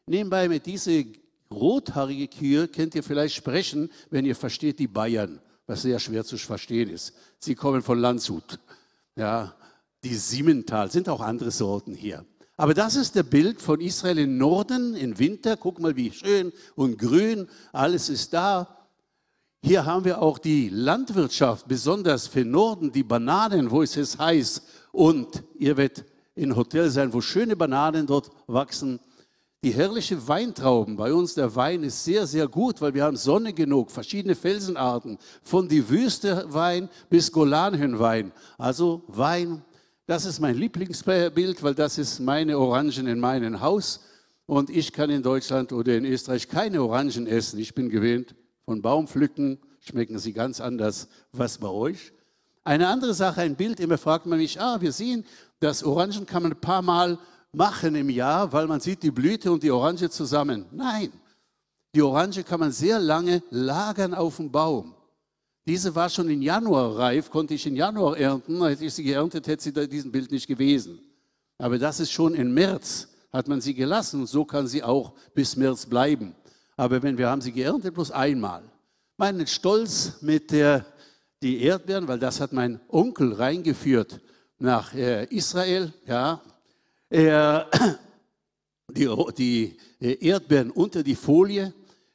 Nebenbei mit dieser rothaarige Kühe könnt ihr vielleicht sprechen, wenn ihr versteht die Bayern, was sehr schwer zu verstehen ist. Sie kommen von Landshut. Ja, die Simmental, sind auch andere Sorten hier. Aber das ist der Bild von Israel im Norden, im Winter. Guck mal, wie schön und grün, alles ist da. Hier haben wir auch die Landwirtschaft, besonders für Norden, die Bananen, wo es ist heiß. Und ihr werdet in Hotel sein, wo schöne Bananen dort wachsen. Die herrliche Weintrauben. Bei uns der Wein ist sehr, sehr gut, weil wir haben Sonne genug, verschiedene Felsenarten, von die Wüstewein bis Golanhöhenwein. Also Wein, das ist mein Lieblingsbild, weil das ist meine Orangen in meinem Haus. Und ich kann in Deutschland oder in Österreich keine Orangen essen. Ich bin gewöhnt von Baumpflücken, schmecken sie ganz anders. Was bei euch? Eine andere Sache, ein Bild, immer fragt man mich, ah, wir sehen, das Orangen kann man ein paar Mal machen im Jahr, weil man sieht die Blüte und die Orange zusammen. Nein, die Orange kann man sehr lange lagern auf dem Baum. Diese war schon im Januar reif, konnte ich im Januar ernten. Hätte ich sie geerntet, hätte sie da diesen Bild nicht gewesen. Aber das ist schon im März, hat man sie gelassen und so kann sie auch bis März bleiben. Aber wenn wir haben sie geerntet, bloß einmal. Meinen Stolz mit der die Erdbeeren, weil das hat mein Onkel reingeführt nach äh, Israel, ja, er, die, die Erdbeeren unter die Folie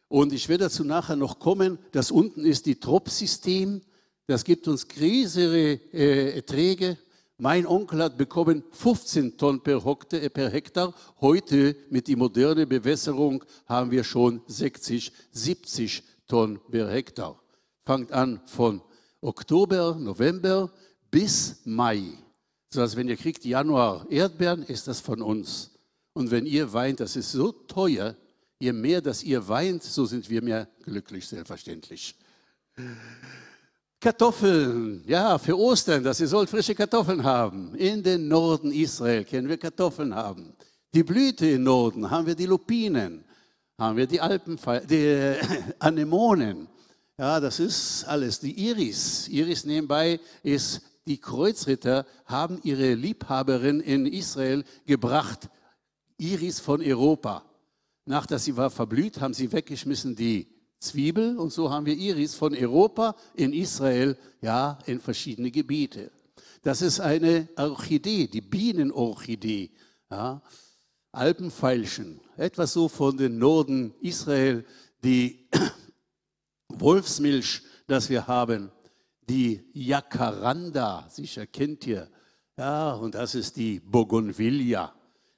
und ich werde dazu nachher noch kommen, das unten ist die Tropfsystem, das gibt uns größere äh, Erträge. Mein Onkel hat bekommen 15 Tonnen per, äh, per Hektar. Heute mit der modernen Bewässerung haben wir schon 60, 70 Tonnen per Hektar. Fangt an von Oktober, November bis Mai. So als wenn ihr kriegt Januar Erdbeeren, ist das von uns. Und wenn ihr weint, das ist so teuer, je mehr, dass ihr weint, so sind wir mehr glücklich, selbstverständlich. Kartoffeln, ja, für Ostern, dass ihr sollt frische Kartoffeln haben. In den Norden Israel können wir Kartoffeln haben. Die Blüte im Norden haben wir die Lupinen, haben wir die Alpen, die Anemonen. Ja, das ist alles. Die Iris, Iris nebenbei ist die Kreuzritter haben ihre Liebhaberin in Israel gebracht, Iris von Europa. Nach dass sie war verblüht, haben sie weggeschmissen die Zwiebel und so haben wir Iris von Europa in Israel, ja, in verschiedene Gebiete. Das ist eine Orchidee, die Bienenorchidee, ja, Alpenfeilchen, etwas so von den Norden Israel, die Wolfsmilch, das wir haben, die Jacaranda, sicher kennt ihr. Ja, und das ist die Bougainvillea.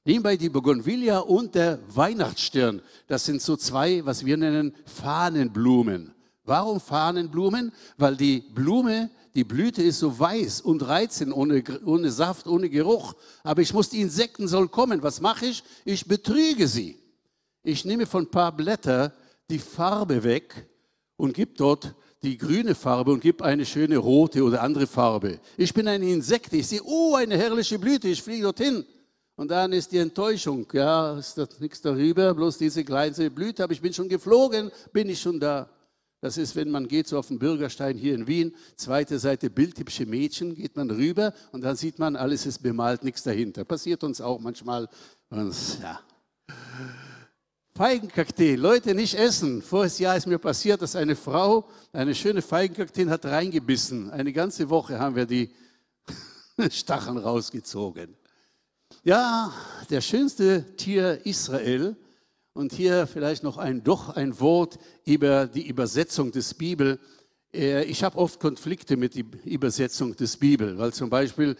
Nebenbei die Bougainvillea und der Weihnachtsstirn. Das sind so zwei, was wir nennen Fahnenblumen. Warum Fahnenblumen? Weil die Blume, Die Blüte ist so weiß und reizend, ohne, ohne Saft, ohne Geruch. Aber ich muss, die Insekten sollen kommen. Was mache ich? Ich betrüge sie. Ich nehme von ein paar Blätter die Farbe weg und gebe dort die grüne Farbe und gebe eine schöne rote oder andere Farbe. Ich bin ein Insekt. Ich sehe, oh, eine herrliche Blüte. Ich fliege dorthin. Und dann ist die Enttäuschung. Ja, ist da nichts darüber, bloß diese kleine Blüte. Aber ich bin schon geflogen, bin ich schon da. Das ist, wenn man geht so auf den Bürgerstein hier in Wien, zweite Seite bildhübsche Mädchen, geht man rüber und dann sieht man, alles ist bemalt, nichts dahinter. Passiert uns auch manchmal. Und, ja. Feigenkakteen, Leute nicht essen. Voriges Jahr ist mir passiert, dass eine Frau eine schöne Feigenkakteen hat reingebissen. Eine ganze Woche haben wir die Stacheln rausgezogen. Ja, der schönste Tier Israel und hier vielleicht noch ein, doch ein Wort über die Übersetzung des Bibel. Äh, ich habe oft Konflikte mit der Übersetzung des Bibel, weil zum Beispiel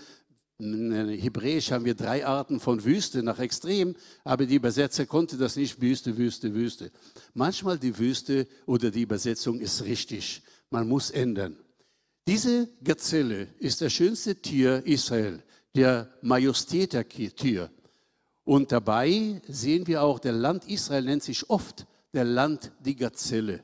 in Hebräisch haben wir drei Arten von Wüste nach Extrem, aber die Übersetzer konnte das nicht Wüste, Wüste, Wüste. Manchmal die Wüste oder die Übersetzung ist richtig. Man muss ändern. Diese Gazelle ist das schönste Tier Israel, der Majestäter-Tier. Und dabei sehen wir auch, der Land Israel nennt sich oft der Land die Gazelle.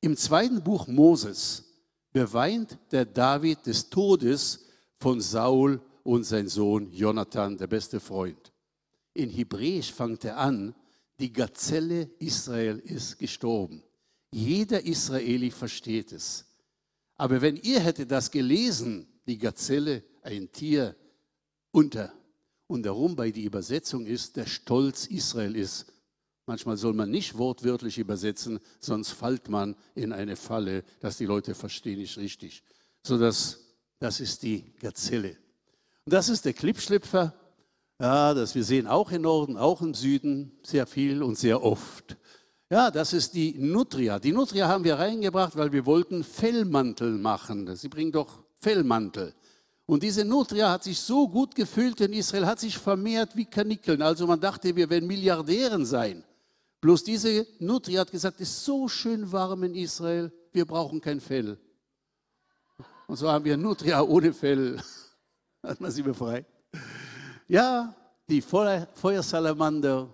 Im zweiten Buch Moses beweint der David des Todes von Saul und sein Sohn Jonathan, der beste Freund. In Hebräisch fängt er an, die Gazelle Israel ist gestorben. Jeder Israeli versteht es. Aber wenn ihr hättet das gelesen, die Gazelle, ein Tier unter und darum bei die Übersetzung ist, der Stolz Israel ist. Manchmal soll man nicht wortwörtlich übersetzen, sonst fällt man in eine Falle, dass die Leute verstehen nicht richtig. So dass das ist die Gazelle. Und das ist der Klippschlüpfer. Ja, das wir sehen auch im Norden, auch im Süden sehr viel und sehr oft. Ja, das ist die Nutria. Die Nutria haben wir reingebracht, weil wir wollten Fellmantel machen. Sie bringen doch Fellmantel. Und diese Nutria hat sich so gut gefühlt in Israel, hat sich vermehrt wie Kanickeln. Also man dachte, wir werden Milliardären sein. Bloß diese Nutria hat gesagt, es ist so schön warm in Israel, wir brauchen kein Fell. Und so haben wir Nutria ohne Fell. Hat man sie befreit. Ja, die Feuersalamander.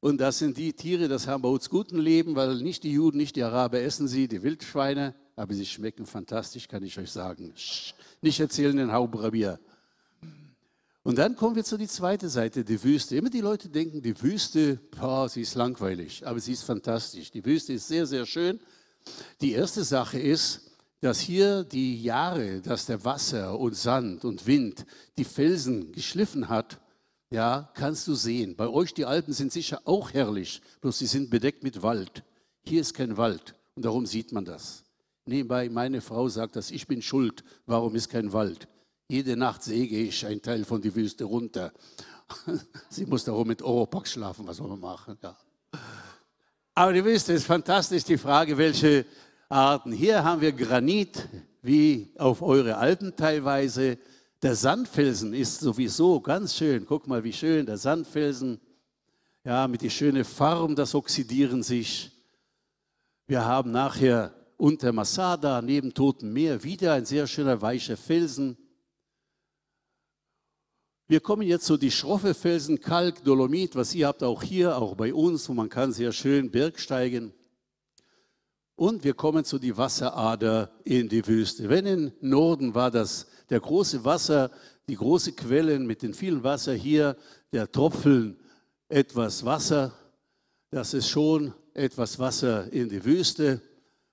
Und das sind die Tiere, das haben bei uns guten Leben, weil nicht die Juden, nicht die Araber essen sie, die Wildschweine, aber sie schmecken fantastisch, kann ich euch sagen nicht erzählen den Hauptrabier. Und dann kommen wir zu die zweite Seite, die Wüste. Immer die Leute denken, die Wüste, boah, sie ist langweilig, aber sie ist fantastisch. Die Wüste ist sehr, sehr schön. Die erste Sache ist, dass hier die Jahre, dass der Wasser und Sand und Wind die Felsen geschliffen hat, ja, kannst du sehen. Bei euch die Alpen sind sicher auch herrlich, bloß sie sind bedeckt mit Wald. Hier ist kein Wald und darum sieht man das. Nebenbei, meine Frau sagt dass ich bin schuld, warum ist kein Wald? Jede Nacht säge ich einen Teil von der Wüste runter. Sie muss darum mit Oropax schlafen, was soll man machen? Ja. Aber die Wüste ist fantastisch, die Frage, welche Arten. Hier haben wir Granit, wie auf eure Alpen teilweise. Der Sandfelsen ist sowieso ganz schön. Guck mal, wie schön der Sandfelsen. Ja, mit die schöne Farben, das Oxidieren sich. Wir haben nachher unter Masada neben Toten Meer wieder ein sehr schöner weicher Felsen. Wir kommen jetzt zu die schroffe Felsen, Kalk, Dolomit, was ihr habt auch hier, auch bei uns, wo man kann sehr schön Bergsteigen. Und wir kommen zu die Wasserader in die Wüste. Wenn im Norden war das der große Wasser, die große Quellen mit den vielen Wasser hier, der Tropfen etwas Wasser, das ist schon etwas Wasser in die Wüste.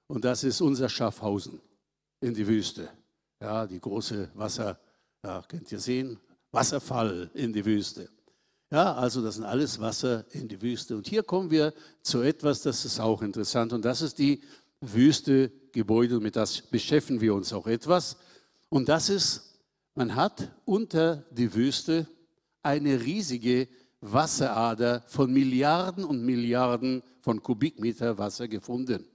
Und das ist unser Schaffhausen in die Wüste. Ja, die große Wasser, ja, könnt ihr sehen, Wasserfall in die Wüste. Ja, also das sind alles Wasser in die Wüste. Und hier kommen wir zu etwas, das ist auch interessant. Und das ist die Wüstegebäude. Und mit das beschäftigen wir uns auch etwas. Und das ist, man hat unter die Wüste eine riesige Wasserader von Milliarden und Milliarden von Kubikmeter Wasser gefunden.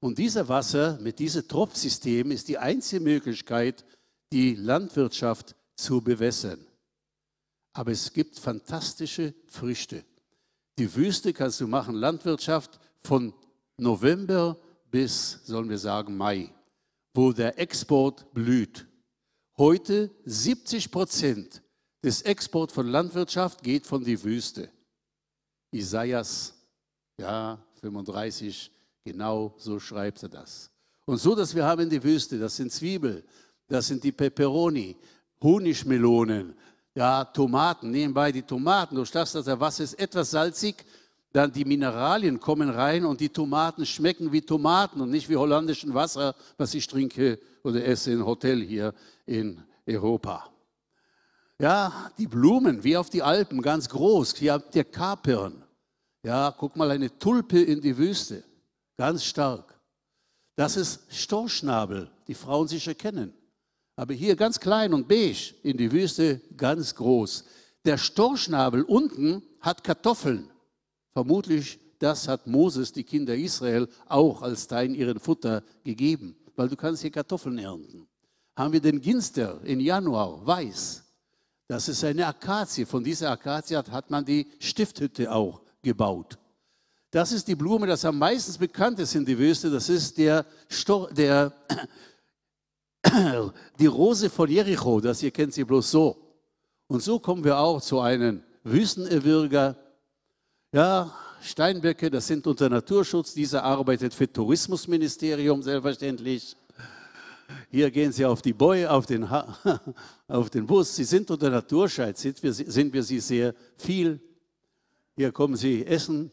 Und dieser Wasser mit diesem Tropfsystem ist die einzige Möglichkeit, die Landwirtschaft zu bewässern. Aber es gibt fantastische Früchte. Die Wüste kannst du machen, Landwirtschaft von November bis, sollen wir sagen, Mai. wo der Export blüht. Heute 70 Prozent des Exports von Landwirtschaft geht von die Wüste. Isaias, ja, 35, genau so schreibt er das. Und so, dass wir haben in die Wüste, das sind Zwiebel, das sind die Peperoni, Honigmelonen, ja, Tomaten, nebenbei die Tomaten, durch das, dass der Wasser ist etwas salzig, dann die Mineralien kommen rein und die Tomaten schmecken wie Tomaten und nicht wie holländischen Wasser, was ich trinke oder esse im Hotel hier in Europa. Ja, die Blumen, wie auf die Alpen, ganz groß. Hier habt ihr Kapern. Ja, guck mal, eine Tulpe in die Wüste. Ganz stark. Das ist Storchnabel, die Frauen sicher kennen. Aber hier ganz klein und beige, in die Wüste ganz groß. Der Storchnabel unten hat Kartoffeln. Vermutlich, das hat Moses die Kinder Israel auch als Teil ihren Futter gegeben, weil du kannst hier Kartoffeln ernten. Haben wir den Ginster in Januar, weiß. Das ist eine Akazie. Von dieser Akazie hat man die Stifthütte auch gebaut. Das ist die Blume, das am meisten bekannt ist in der Wüste. Das ist der, Stor der die Rose von Jericho. Das ihr kennt sie bloß so. Und so kommen wir auch zu einem Wüstenerwürger. Ja, Steinböcke, das sind unter Naturschutz. Dieser arbeitet für Tourismusministerium selbstverständlich. Hier gehen Sie auf die Boy, auf den, auf den Bus. Sie sind unter Naturschutz, sind wir, sind wir Sie sehr viel. Hier kommen Sie essen.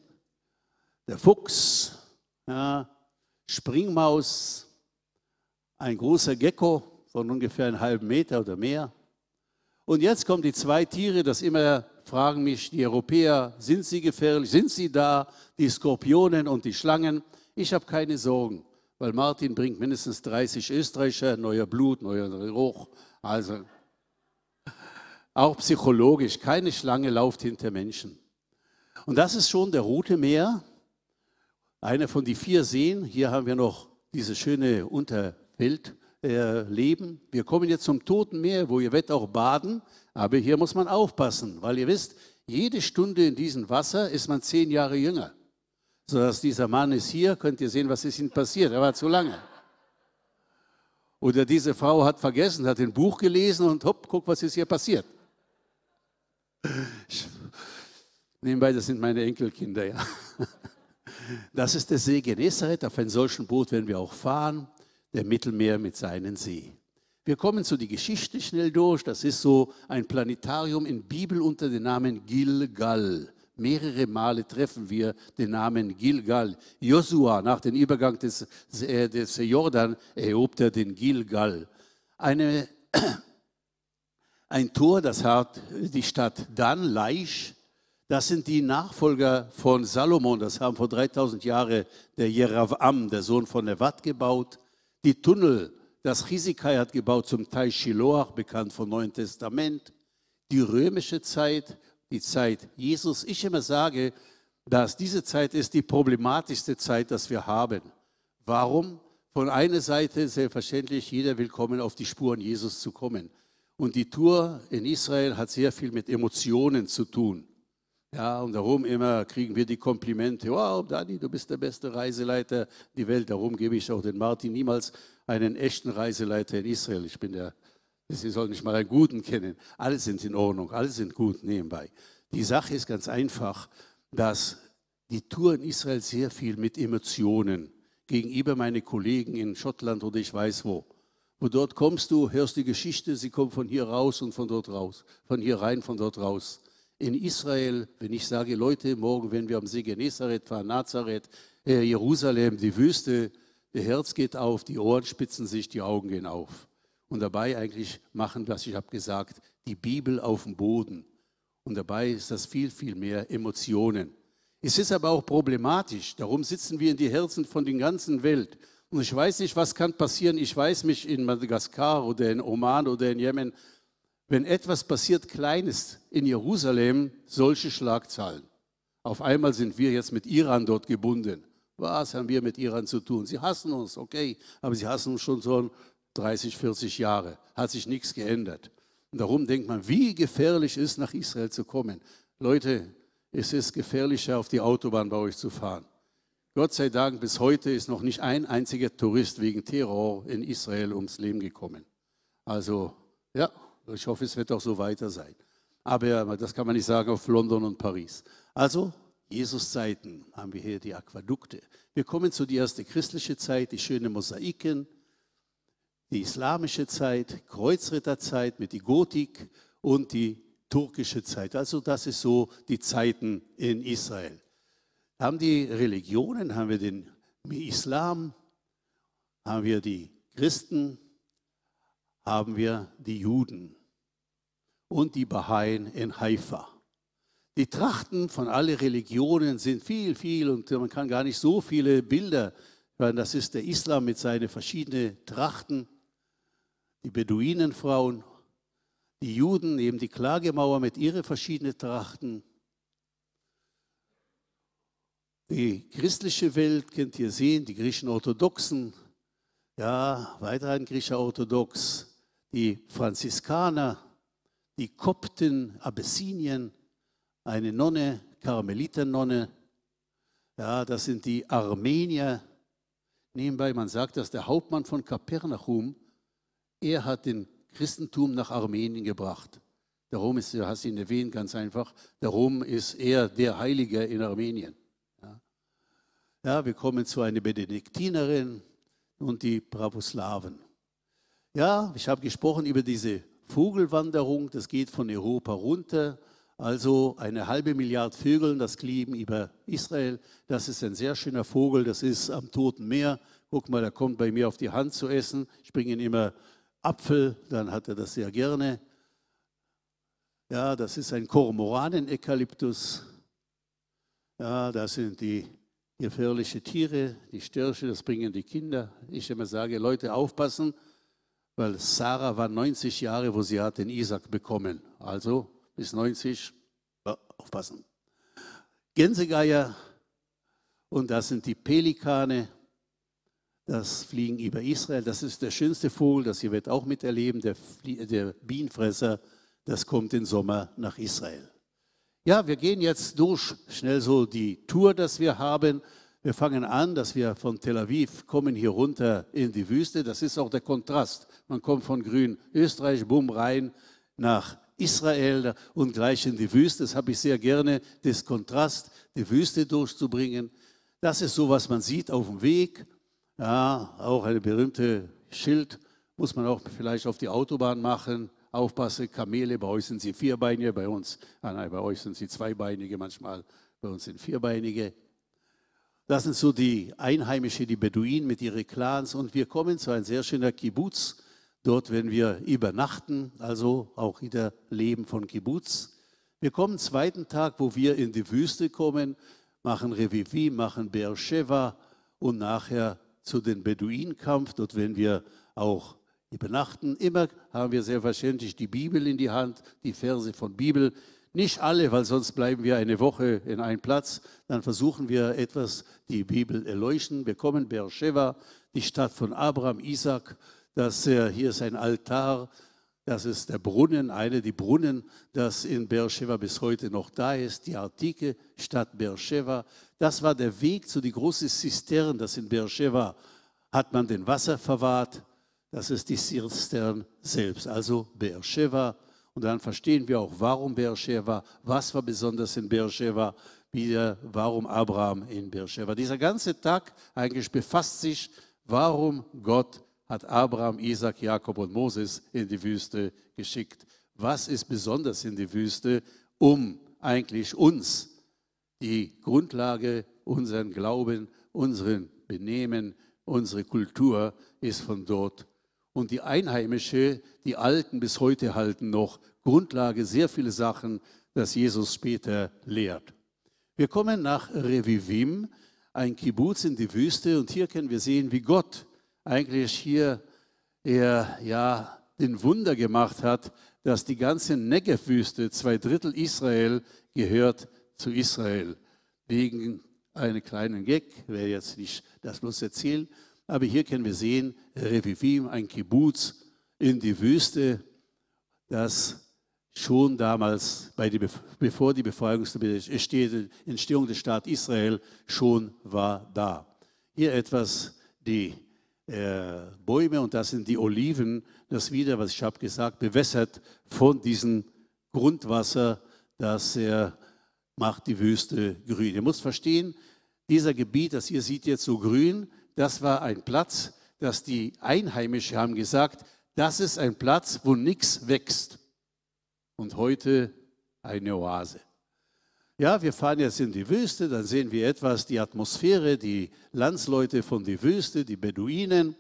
Der Fuchs, ja, Springmaus, ein großer Gecko von ungefähr einem halben Meter oder mehr. Und jetzt kommen die zwei Tiere, das immer fragen mich die Europäer, sind sie gefährlich, sind sie da, die Skorpionen und die Schlangen. Ich habe keine Sorgen, weil Martin bringt mindestens 30 Österreicher, neuer Blut, neuer Geruch. Also auch psychologisch, keine Schlange läuft hinter Menschen. Und das ist schon der Rote Meer, einer von den vier Seen. Hier haben wir noch diese schöne Unterwelt. Äh, leben. Wir kommen jetzt zum Toten Meer, wo ihr werdet auch baden, aber hier muss man aufpassen, weil ihr wisst, jede Stunde in diesem Wasser ist man zehn Jahre jünger. So dass dieser Mann ist hier, könnt ihr sehen, was ist ihm passiert. Er war zu lange. Oder diese Frau hat vergessen, hat ein Buch gelesen und hopp, guck, was ist hier passiert. Nebenbei, das sind meine Enkelkinder, ja. Das ist der See Genezareth. Auf einem solchen Boot werden wir auch fahren der Mittelmeer mit seinen See. Wir kommen zu die Geschichte schnell durch. Das ist so ein Planetarium in Bibel unter dem Namen Gilgal. Mehrere Male treffen wir den Namen Gilgal. Josua, nach dem Übergang des, äh, des Jordan, erhob er den Gilgal. Eine, ein Tor, das hat die Stadt Dan, Laish. Das sind die Nachfolger von Salomon. Das haben vor 3000 Jahren der Jeravam, der Sohn von Nevat, gebaut die Tunnel, das Chisikai hat gebaut, zum Teil Shiloach, bekannt vom Neuen Testament, die römische Zeit, die Zeit Jesus. Ich immer sage, dass diese Zeit ist die problematischste Zeit, dass wir haben. Warum? Von einer Seite selbstverständlich, jeder will kommen, auf die Spuren Jesus zu kommen. Und die Tour in Israel hat sehr viel mit Emotionen zu tun. Ja, und darum immer kriegen wir die Komplimente. Wow, Dani, du bist der beste Reiseleiter die Welt. Darum gebe ich auch den Martin niemals einen echten Reiseleiter in Israel. Ich bin der, Sie sollen nicht mal einen guten kennen. Alle sind in Ordnung, alle sind gut nebenbei. Die Sache ist ganz einfach, dass die Tour in Israel sehr viel mit Emotionen gegenüber meine Kollegen in Schottland oder ich weiß wo. Wo dort kommst du, hörst die Geschichte, sie kommen von hier raus und von dort raus, von hier rein, von dort raus in Israel, wenn ich sage, Leute, morgen, wenn wir am See Genezareth fahren, Nazareth, äh, Jerusalem, die Wüste, der Herz geht auf, die Ohren spitzen sich, die Augen gehen auf. Und dabei eigentlich machen, was ich habe gesagt, die Bibel auf dem Boden. Und dabei ist das viel, viel mehr Emotionen. Es ist aber auch problematisch. Darum sitzen wir in die Herzen von der ganzen Welt. Und ich weiß nicht, was kann passieren. Ich weiß mich in Madagaskar oder in Oman oder in Jemen wenn etwas passiert Kleines in Jerusalem, solche Schlagzeilen. Auf einmal sind wir jetzt mit Iran dort gebunden. Was haben wir mit Iran zu tun? Sie hassen uns, okay, aber sie hassen uns schon so 30, 40 Jahre. Hat sich nichts geändert. Und darum denkt man, wie gefährlich ist, nach Israel zu kommen. Leute, es ist gefährlicher, auf die Autobahn bei euch zu fahren. Gott sei Dank, bis heute ist noch nicht ein einziger Tourist wegen Terror in Israel ums Leben gekommen. Also, ja, ich hoffe, es wird auch so weiter sein. Aber das kann man nicht sagen auf London und Paris. Also, Jesus-Zeiten haben wir hier die Aquädukte. Wir kommen zu die erste christliche Zeit, die schönen Mosaiken, die islamische Zeit, Kreuzritterzeit mit die Gotik und die turkische Zeit. Also das ist so die Zeiten in Israel haben die Religionen, haben wir den Islam, haben wir die Christen, haben wir die Juden und die Bahaien in Haifa. Die Trachten von allen Religionen sind viel, viel und man kann gar nicht so viele Bilder, weil das ist der Islam mit seinen verschiedenen Trachten, die Beduinenfrauen, die Juden, eben die Klagemauer mit ihren verschiedenen Trachten, die christliche Welt könnt ihr sehen, die griechischen Orthodoxen, ja, weiterhin griechischer Orthodox, die Franziskaner, die Kopten, Abessinien, eine Nonne, Karmeliternonne, ja, das sind die Armenier. Nebenbei, man sagt, dass der Hauptmann von Kapernachum, er hat den Christentum nach Armenien gebracht. Darum ist, du hast ihn erwähnt, ganz einfach, darum ist er der Heilige in Armenien. Ja, wir kommen zu einer Benediktinerin und die Pravoslaven. Ja, ich habe gesprochen über diese Vogelwanderung, das geht von Europa runter. Also eine halbe Milliarde Vögel, das kleben über Israel. Das ist ein sehr schöner Vogel, das ist am Toten Meer. Guck mal, der kommt bei mir auf die Hand zu essen. Ich bringe ihm immer Apfel, dann hat er das sehr gerne. Ja, das ist ein Kormoranen-Eukalyptus. Ja, das sind die gefährliche Tiere, die Störche, das bringen die Kinder. Ich immer sage, Leute, aufpassen, weil Sarah war 90 Jahre, wo sie hat den Isaac bekommen. Also bis 90, ja, aufpassen. Gänsegeier und das sind die Pelikane. Das fliegen über Israel. Das ist der schönste Vogel, das ihr werdet auch miterleben. Der, der Bienenfresser, das kommt im Sommer nach Israel. Ja, wir gehen jetzt durch schnell so die Tour, das wir haben. Wir fangen an, dass wir von Tel Aviv kommen hier runter in die Wüste. Das ist auch der Kontrast. Man kommt von grün Österreich, bumm, rein nach Israel und gleich in die Wüste. Das habe ich sehr gerne, das Kontrast, die Wüste durchzubringen. Das ist so, was man sieht auf dem Weg. Ja, auch eine berühmte Schild muss man auch vielleicht auf die Autobahn machen aufpasse, Kamele, bei euch sind sie vierbeinige, bei uns, ah nein, bei euch sind sie zweibeinige manchmal, bei uns sind vierbeinige. Das sind so die Einheimische, die Beduinen mit ihren Clans und wir kommen zu einem sehr schönen Kibbutz. Dort werden wir übernachten, also auch wieder Leben von Kibbutz. Wir kommen zweiten Tag, wo wir in die Wüste kommen, machen Revivi, machen Beersheba und nachher zu den Beduinenkampf. Dort werden wir auch übernachten. Immer haben wir selbstverständlich die Bibel in die Hand, die Verse von Bibel. Nicht alle, weil sonst bleiben wir eine Woche in einem Platz. Dann versuchen wir etwas die Bibel erleuchten. Wir kommen Beersheba, die Stadt von Abraham, Isaac. Das, äh, hier ist ein Altar. Das ist der Brunnen, eine die Brunnen, das in Beersheba bis heute noch da ist, die antike Stadt Beersheba. Das war der Weg zu die große Zistern, das in Beersheba hat man den Wasser verwahrt. Das ist die Zistern selbst, also Beersheba. Und dann verstehen wir auch, warum Beersheba, was war besonders in Beersheba, wieder, warum Abraham in Beersheba. Dieser ganze Tag eigentlich befasst sich, warum Gott hat Abraham, Isaac, Jakob und Moses in die Wüste geschickt. Was ist besonders in die Wüste, um eigentlich uns die Grundlage, unseren Glauben, unseren Benehmen, unsere Kultur ist von dort und die Einheimische, die Alten bis heute halten noch Grundlage sehr viele Sachen, das Jesus später lehrt. Wir kommen nach Revivim, ein Kibbutz in die Wüste und hier können wir sehen, wie Gott eigentlich hier er ja den Wunder gemacht hat, dass die ganze Negev-Wüste, zwei Drittel Israel, gehört zu Israel. Wegen einer kleinen Gag, werde jetzt nicht das bloß erzählen, aber hier können wir sehen, Revivim, ein Kibbutz in die Wüste. Das schon damals, die, bevor die Entstehung des Staates Israel schon war da. Hier etwas die äh, Bäume und das sind die Oliven, das wieder, was ich habe gesagt, bewässert von diesem Grundwasser, das er macht die Wüste grün. Ihr müsst verstehen, dieser Gebiet, das ihr seht jetzt so grün, das war ein Platz, dass die Einheimischen haben gesagt, das ist ein Platz, wo nichts wächst. Und heute eine Oase. Ja, wir fahren jetzt in die Wüste, dann sehen wir etwas die Atmosphäre, die Landsleute von der Wüste, die Beduinen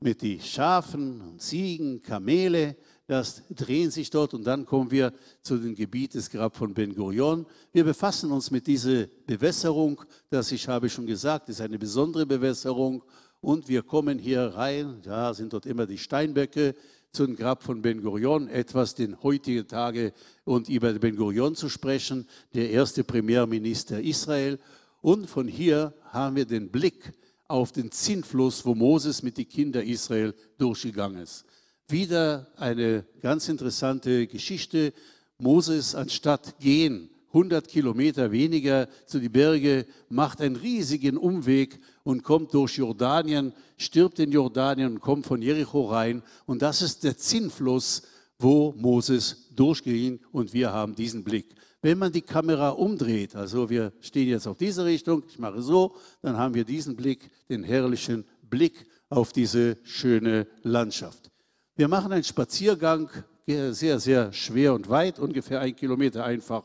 mit den Schafen und Ziegen, Kamele, das drehen sich dort und dann kommen wir zu dem Gebiet des Grab von Ben Gurion. Wir befassen uns mit dieser Bewässerung, das ich habe schon gesagt, ist eine besondere Bewässerung und wir kommen hier rein, da sind dort immer die Steinböcke zum Grab von Ben Gurion, etwas den heutigen Tage und über Ben Gurion zu sprechen, der erste Premierminister Israel. Und von hier haben wir den Blick auf den Zinnfluss, wo Moses mit den Kindern Israel durchgegangen ist. Wieder eine ganz interessante Geschichte. Moses, anstatt gehen, 100 Kilometer weniger zu die Berge, macht einen riesigen Umweg und kommt durch Jordanien, stirbt in Jordanien und kommt von Jericho rein. Und das ist der Zinnfluss, wo Moses durchging und wir haben diesen Blick. Wenn man die Kamera umdreht, also wir stehen jetzt auf diese Richtung, ich mache so, dann haben wir diesen Blick, den herrlichen Blick auf diese schöne Landschaft. Wir machen einen Spaziergang, sehr, sehr schwer und weit, ungefähr ein Kilometer einfach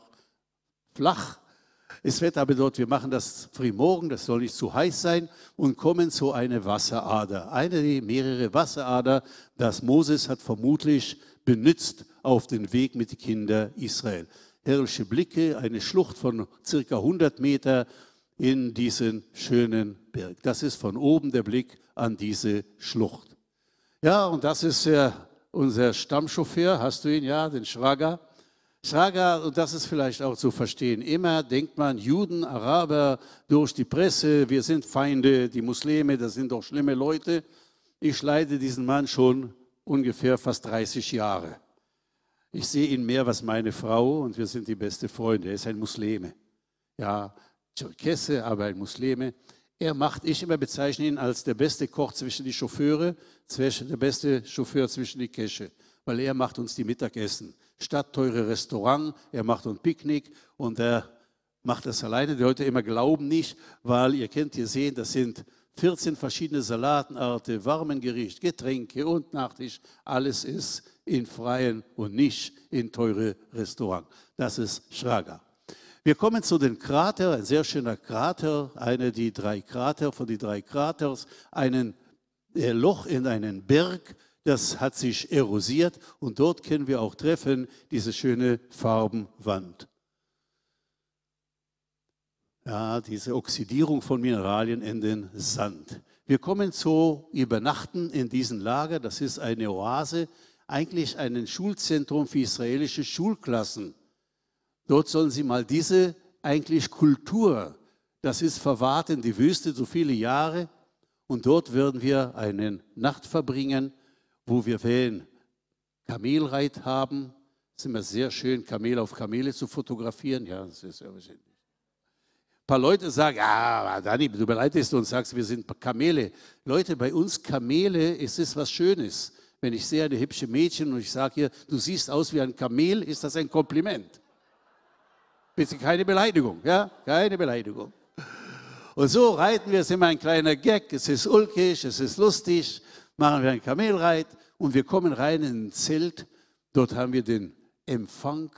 flach. Es wird aber dort, wir machen das frühmorgen, das soll nicht zu heiß sein, und kommen zu einer Wasserader. Eine mehrere Wasserader, das Moses hat vermutlich benutzt auf den Weg mit den Kindern Israel. Herrliche Blicke, eine Schlucht von circa 100 Meter in diesen schönen Berg. Das ist von oben der Blick an diese Schlucht. Ja, und das ist äh, unser Stammchauffeur, hast du ihn, ja, den Schwager. Saga, und das ist vielleicht auch zu verstehen, immer denkt man, Juden, Araber durch die Presse, wir sind Feinde, die Muslime, das sind doch schlimme Leute. Ich leide diesen Mann schon ungefähr fast 30 Jahre. Ich sehe ihn mehr als meine Frau und wir sind die beste Freunde. Er ist ein Muslime. Ja, Tscherkesse, aber ein Muslime. Er macht, ich immer bezeichne ihn als der beste Koch zwischen die Chauffeure, der beste Chauffeur zwischen die Kesche, weil er macht uns die Mittagessen stadtteure Restaurant, er macht ein Picknick und er macht das alleine. Die Leute immer glauben nicht, weil ihr kennt ihr sehen, das sind 14 verschiedene Salatenarten, warmen Gericht, Getränke und Nachtisch. Alles ist in freien und nicht in teure Restaurant. Das ist Schrager. Wir kommen zu den Krater, ein sehr schöner Krater, eine die drei Krater von den drei Kraters, ein Loch in einen Berg, das hat sich erosiert und dort können wir auch treffen diese schöne Farbenwand. Ja, diese Oxidierung von Mineralien in den Sand. Wir kommen zu Übernachten in diesem Lager. Das ist eine Oase, eigentlich ein Schulzentrum für israelische Schulklassen. Dort sollen sie mal diese eigentlich Kultur, das ist verwahrt in die Wüste so viele Jahre. Und dort werden wir eine Nacht verbringen wo wir wählen Kamelreit haben. Es ist immer sehr schön, Kamel auf Kamele zu fotografieren. Ja, das ist ja wahrscheinlich. Ein paar Leute sagen, ja, Dani, du beleidigst uns, sagst, wir sind Kamele. Leute, bei uns Kamele ist es was Schönes. Wenn ich sehe eine hübsche Mädchen und ich sage ihr, du siehst aus wie ein Kamel, ist das ein Kompliment. Bitte keine Beleidigung, ja, keine Beleidigung. Und so reiten wir, es ist immer ein kleiner Gag, es ist ulkig, es ist lustig, machen wir einen Kamelreit und wir kommen rein in ein Zelt. Dort haben wir den Empfang.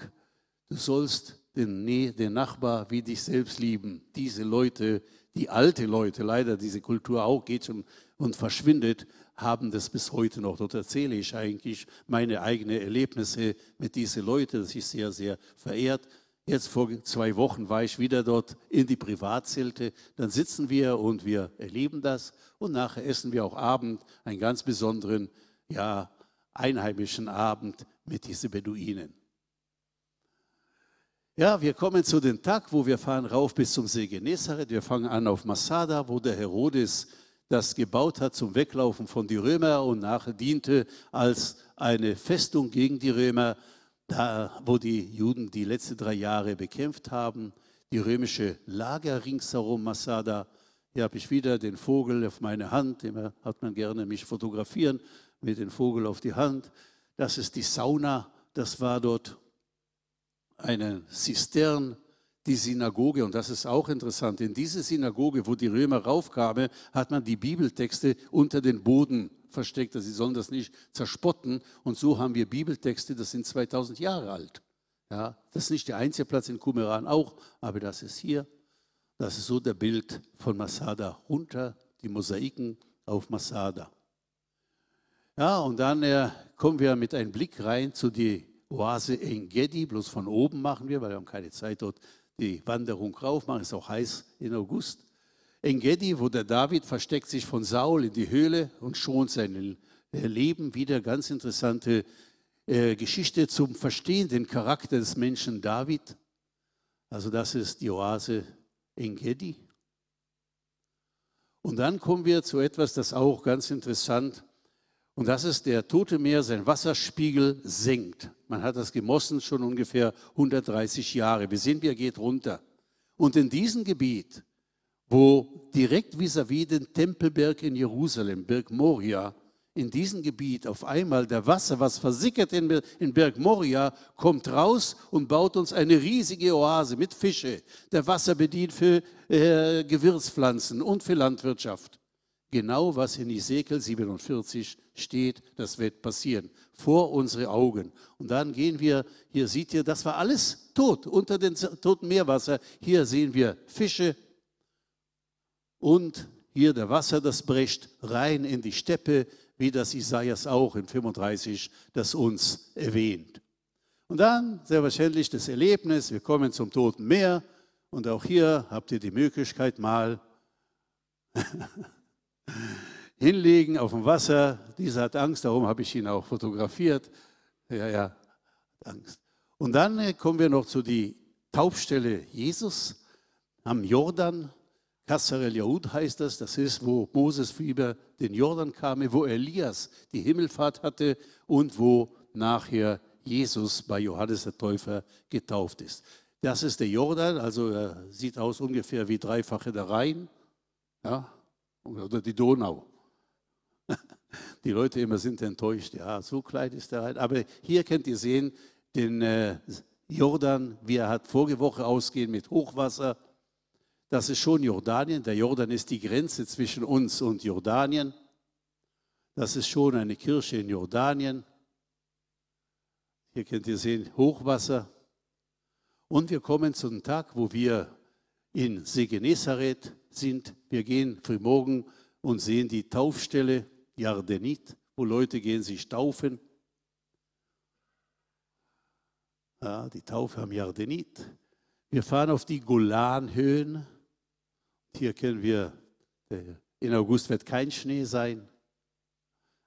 Du sollst den, den Nachbar wie dich selbst lieben. Diese Leute, die alte Leute, leider diese Kultur auch geht schon und verschwindet, haben das bis heute noch. Dort erzähle ich eigentlich meine eigenen Erlebnisse mit diesen Leuten. Das ist sehr, sehr verehrt. Jetzt vor zwei Wochen war ich wieder dort in die Privatzelte. Dann sitzen wir und wir erleben das. Und nachher essen wir auch Abend, einen ganz besonderen, ja, einheimischen Abend mit diesen Beduinen. Ja, wir kommen zu dem Tag, wo wir fahren rauf bis zum See Genezareth. Wir fangen an auf Masada, wo der Herodes das gebaut hat zum Weglaufen von den Römern und nachher diente als eine Festung gegen die Römer. Da wo die Juden die letzten drei Jahre bekämpft haben, die römische Lager ringsherum Masada. Hier habe ich wieder den Vogel auf meine Hand, immer hat man gerne mich fotografieren mit dem Vogel auf die Hand. Das ist die Sauna, das war dort eine Zistern, die Synagoge, und das ist auch interessant, in diese Synagoge, wo die Römer raufkamen, hat man die Bibeltexte unter den Boden versteckt, sie sollen das nicht zerspotten. Und so haben wir Bibeltexte, das sind 2000 Jahre alt. Ja, das ist nicht der einzige Platz in Qumran auch, aber das ist hier. Das ist so der Bild von Masada runter, die Mosaiken auf Masada. Ja, und dann äh, kommen wir mit einem Blick rein zu die Oase Engedi, bloß von oben machen wir, weil wir haben keine Zeit dort die Wanderung rauf machen, ist auch heiß in August. Engedi, wo der David versteckt sich von Saul in die Höhle und schont sein Leben. Wieder ganz interessante äh, Geschichte zum Verstehen, den Charakter des Menschen David. Also das ist die Oase Engedi. Und dann kommen wir zu etwas, das auch ganz interessant ist. Und das ist der Tote Meer, sein Wasserspiegel senkt. Man hat das gemossen schon ungefähr 130 Jahre. Wir sehen, wie er geht runter. Und in diesem Gebiet, wo direkt vis-à-vis -vis den Tempelberg in Jerusalem, Berg Moria, in diesem Gebiet auf einmal der Wasser, was versickert in, Berg Moria, kommt raus und baut uns eine riesige Oase mit Fische, der Wasser bedient für äh, Gewürzpflanzen und für Landwirtschaft. Genau was in Ezekiel 47 steht, das wird passieren, vor unsere Augen. Und dann gehen wir, hier seht ihr, das war alles tot, unter dem toten Meerwasser. Hier sehen wir Fische und hier der Wasser, das bricht rein in die Steppe, wie das Isaias auch in 35 das uns erwähnt. Und dann sehr wahrscheinlich das Erlebnis, wir kommen zum Toten Meer und auch hier habt ihr die Möglichkeit mal hinlegen auf dem Wasser. Dieser hat Angst, darum habe ich ihn auch fotografiert. Ja, ja, Angst. Und dann äh, kommen wir noch zu die Taufstelle Jesus am Jordan. Kasser el Yahud heißt das, das ist, wo Moses über den Jordan kam, wo Elias die Himmelfahrt hatte und wo nachher Jesus bei Johannes der Täufer getauft ist. Das ist der Jordan, also er sieht aus ungefähr wie dreifache der Rhein. Ja, oder die Donau. Die Leute immer sind enttäuscht, ja, so klein ist der Rhein. Aber hier könnt ihr sehen, den äh, Jordan, wie er hat vorige Woche ausgehen mit Hochwasser. Das ist schon Jordanien. Der Jordan ist die Grenze zwischen uns und Jordanien. Das ist schon eine Kirche in Jordanien. Hier könnt ihr sehen, Hochwasser. Und wir kommen zum Tag, wo wir in See Genezareth sind. Wir gehen frühmorgen und sehen die Taufstelle Jardenit, wo Leute gehen sich taufen. Ja, die Taufe am Jardenit. Wir fahren auf die Golanhöhen. Hier können wir, in August wird kein Schnee sein.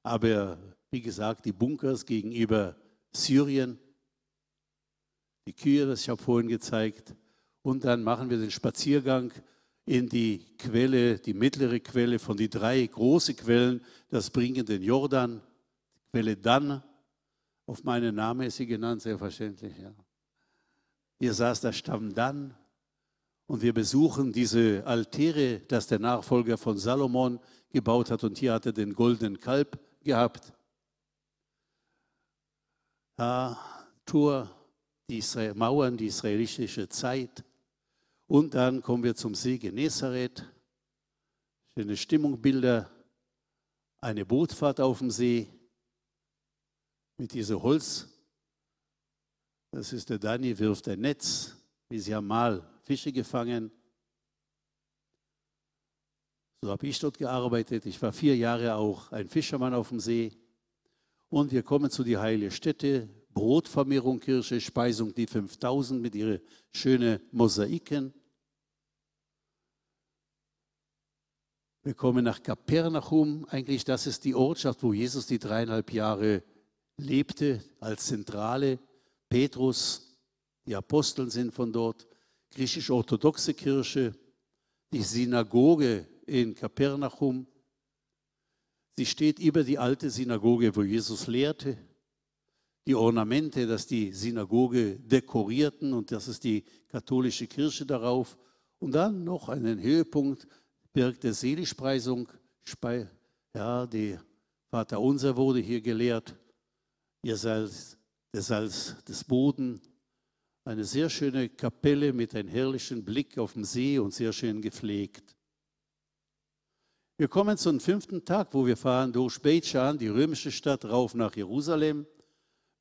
Aber wie gesagt, die Bunkers gegenüber Syrien, die Kühe, das ich habe vorhin gezeigt. Und dann machen wir den Spaziergang in die Quelle, die mittlere Quelle von die drei großen Quellen, das bringen den Jordan, Quelle Dan, auf meinen Namen ist sie genannt, selbstverständlich. Ja. Hier saß der Stamm Dan und wir besuchen diese Altäre, das der Nachfolger von Salomon gebaut hat und hier hat er den goldenen Kalb gehabt. Ja, Tor, die Israel, Mauern, die israelische Zeit. Und dann kommen wir zum See Genezareth. Schöne Stimmungbilder. Eine Bootfahrt auf dem See mit diesem Holz. Das ist der Dani, wirft ein Netz, wie sie haben mal Fische gefangen. So habe ich dort gearbeitet. Ich war vier Jahre auch ein Fischermann auf dem See. Und wir kommen zu die heilige Stätte, Brotvermehrung Kirche, Speisung die 5000 mit ihren schönen Mosaiken. Wir kommen nach Kapernachum. Eigentlich, das ist die Ortschaft, wo Jesus die dreieinhalb Jahre lebte, als Zentrale. Petrus, die Aposteln sind von dort. Griechisch-orthodoxe Kirche, die Synagoge in Kapernachum. Sie steht über die alte Synagoge, wo Jesus lehrte. die Ornamente, dass die Synagoge dekorierten und das ist die katholische Kirche darauf. Und dann noch einen Höhepunkt, Berg der Seligpreisung. Ja, die Vater Unser wurde hier gelehrt. Ihr seid der Salz des Boden. Eine sehr schöne Kapelle mit einem herrlichen Blick auf den See und sehr schön gepflegt. Wir kommen zum fünften Tag, wo wir fahren durch Beit die römische Stadt, rauf nach Jerusalem.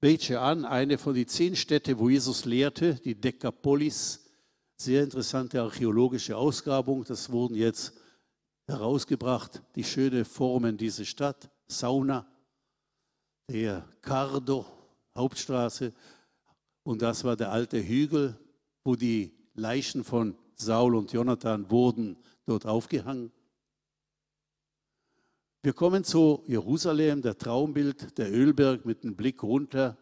Beit eine von den zehn Städten, wo Jesus lehrte, die Dekapolis. Sehr interessante archäologische Ausgrabung. Das wurden jetzt herausgebracht, die schönen Formen dieser Stadt. Sauna, der Cardo, Hauptstraße. Und das war der alte Hügel, wo die Leichen von Saul und Jonathan wurden dort aufgehangen. Wir kommen zu Jerusalem, der Traumbild, der Ölberg mit dem Blick runter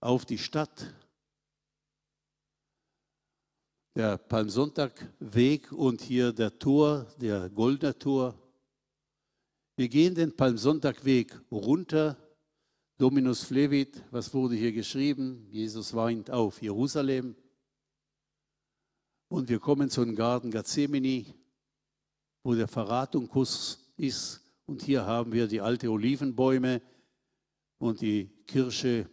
auf die Stadt. Der Palmsonntagweg und hier der Tor, der Goldene Tor. Wir gehen den Palmsonntagweg runter. Dominus Flevit, was wurde hier geschrieben? Jesus weint auf Jerusalem. Und wir kommen zum Garten Gethsemane, wo der Verratungkuss ist und hier haben wir die alte Olivenbäume und die Kirche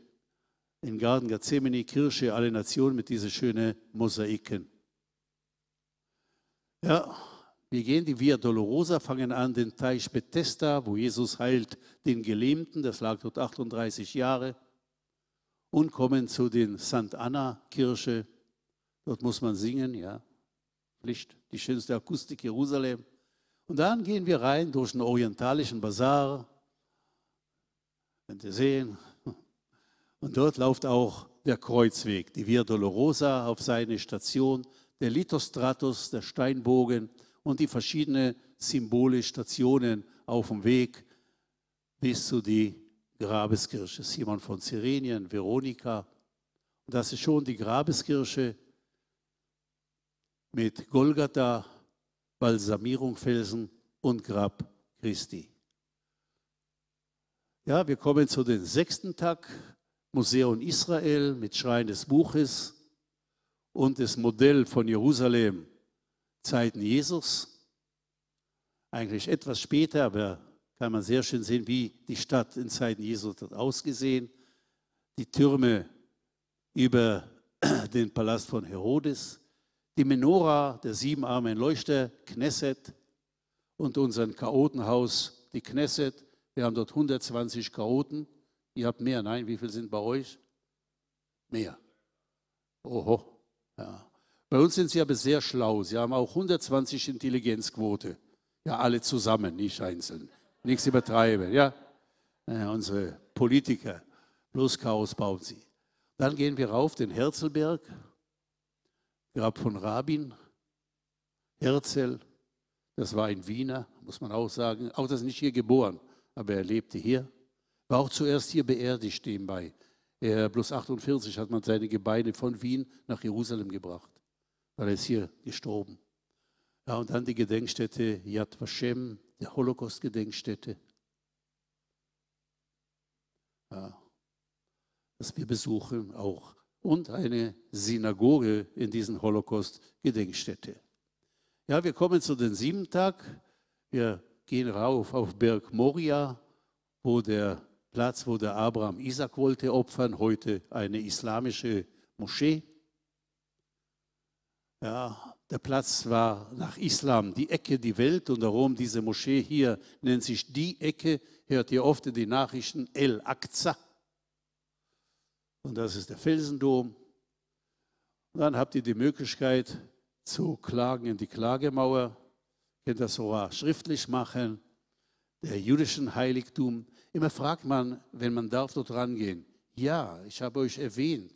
im Garten Gethsemane, Kirche, alle Nationen mit diesen schönen Mosaiken. Ja, wir gehen die Via Dolorosa, fangen an den Teich Bethesda, wo Jesus heilt den Gelähmten, das lag dort 38 Jahre, und kommen zu den St. Anna Kirche. Dort muss man singen, ja, Pflicht, die schönste Akustik Jerusalem. Und dann gehen wir rein durch den orientalischen Bazar. Könnt ihr sehen. Und dort läuft auch der Kreuzweg, die Via Dolorosa auf seine Station, der Lithostratus, der Steinbogen und die verschiedenen Symbole, Stationen auf dem Weg bis zu die Grabeskirche. Simon von Cyrenien, Veronika. Und das ist schon die Grabeskirche mit Golgatha Balsamierung Felsen und Grab Christi. Ja, wir kommen zu dem sechsten Tag, Museum Israel mit Schrein des Buches und das Modell von Jerusalem, Zeiten Jesus. Eigentlich etwas später, aber kann man sehr schön sehen, wie die Stadt in Zeiten Jesus hat ausgesehen. Die Türme über den Palast von Herodes, die Menora, der siebenarmen Leuchter, Knesset und unser Chaotenhaus, die Knesset. Wir haben dort 120 Chaoten. Ihr habt mehr, nein? Wie viele sind bei euch? Mehr. Oho. Ja. Bei uns sind sie aber sehr schlau. Sie haben auch 120 Intelligenzquote. Ja, alle zusammen, nicht einzeln. Nichts übertreiben. Ja? ja unsere Politiker. Bloß Chaos bauen sie. Dann gehen wir rauf den Herzlberg. Grab von Rabin, Herzl, das war ein Wiener, muss man auch sagen. Auch das ist nicht hier geboren, aber er lebte hier. War auch zuerst hier beerdigt nebenbei. Er, plus 48 hat man seine Gebeine von Wien nach Jerusalem gebracht, er ist hier gestorben. Ja, und dann die Gedenkstätte Yad Vashem, der Holocaust-Gedenkstätte. Ja, das wir besuchen auch und eine Synagoge in diesen Holocaust-Gedenkstätte. Ja, wir kommen zu den sieben Tag. Wir gehen rauf auf Berg Moria, wo der Platz, wo der Abraham Isaac wollte opfern, heute eine islamische Moschee. Ja, der Platz war nach Islam die Ecke, die Welt und darum diese Moschee hier nennt sich die Ecke, hört ihr oft in den Nachrichten El Aqsa. Und das ist der Felsendom. Und dann habt ihr die Möglichkeit zu klagen in die Klagemauer. Könnt das sogar schriftlich machen. Der jüdischen Heiligtum. Immer fragt man, wenn man darf, dort rangehen. Ja, ich habe euch erwähnt,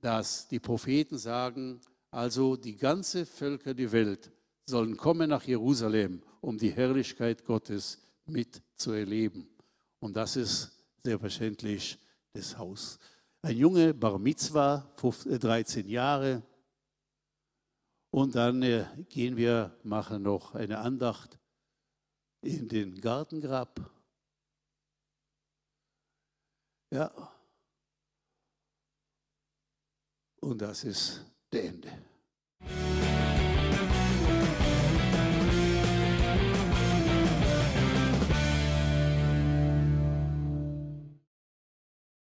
dass die Propheten sagen, also die ganze Völker der Welt sollen kommen nach Jerusalem, um die Herrlichkeit Gottes mitzuerleben. Und das ist selbstverständlich das Haus. Ein Junge, Bar Mitzvah, 13 äh, Jahre. Und dann äh, gehen wir, machen noch eine Andacht in den Gartengrab. Ja, Und das ist stand.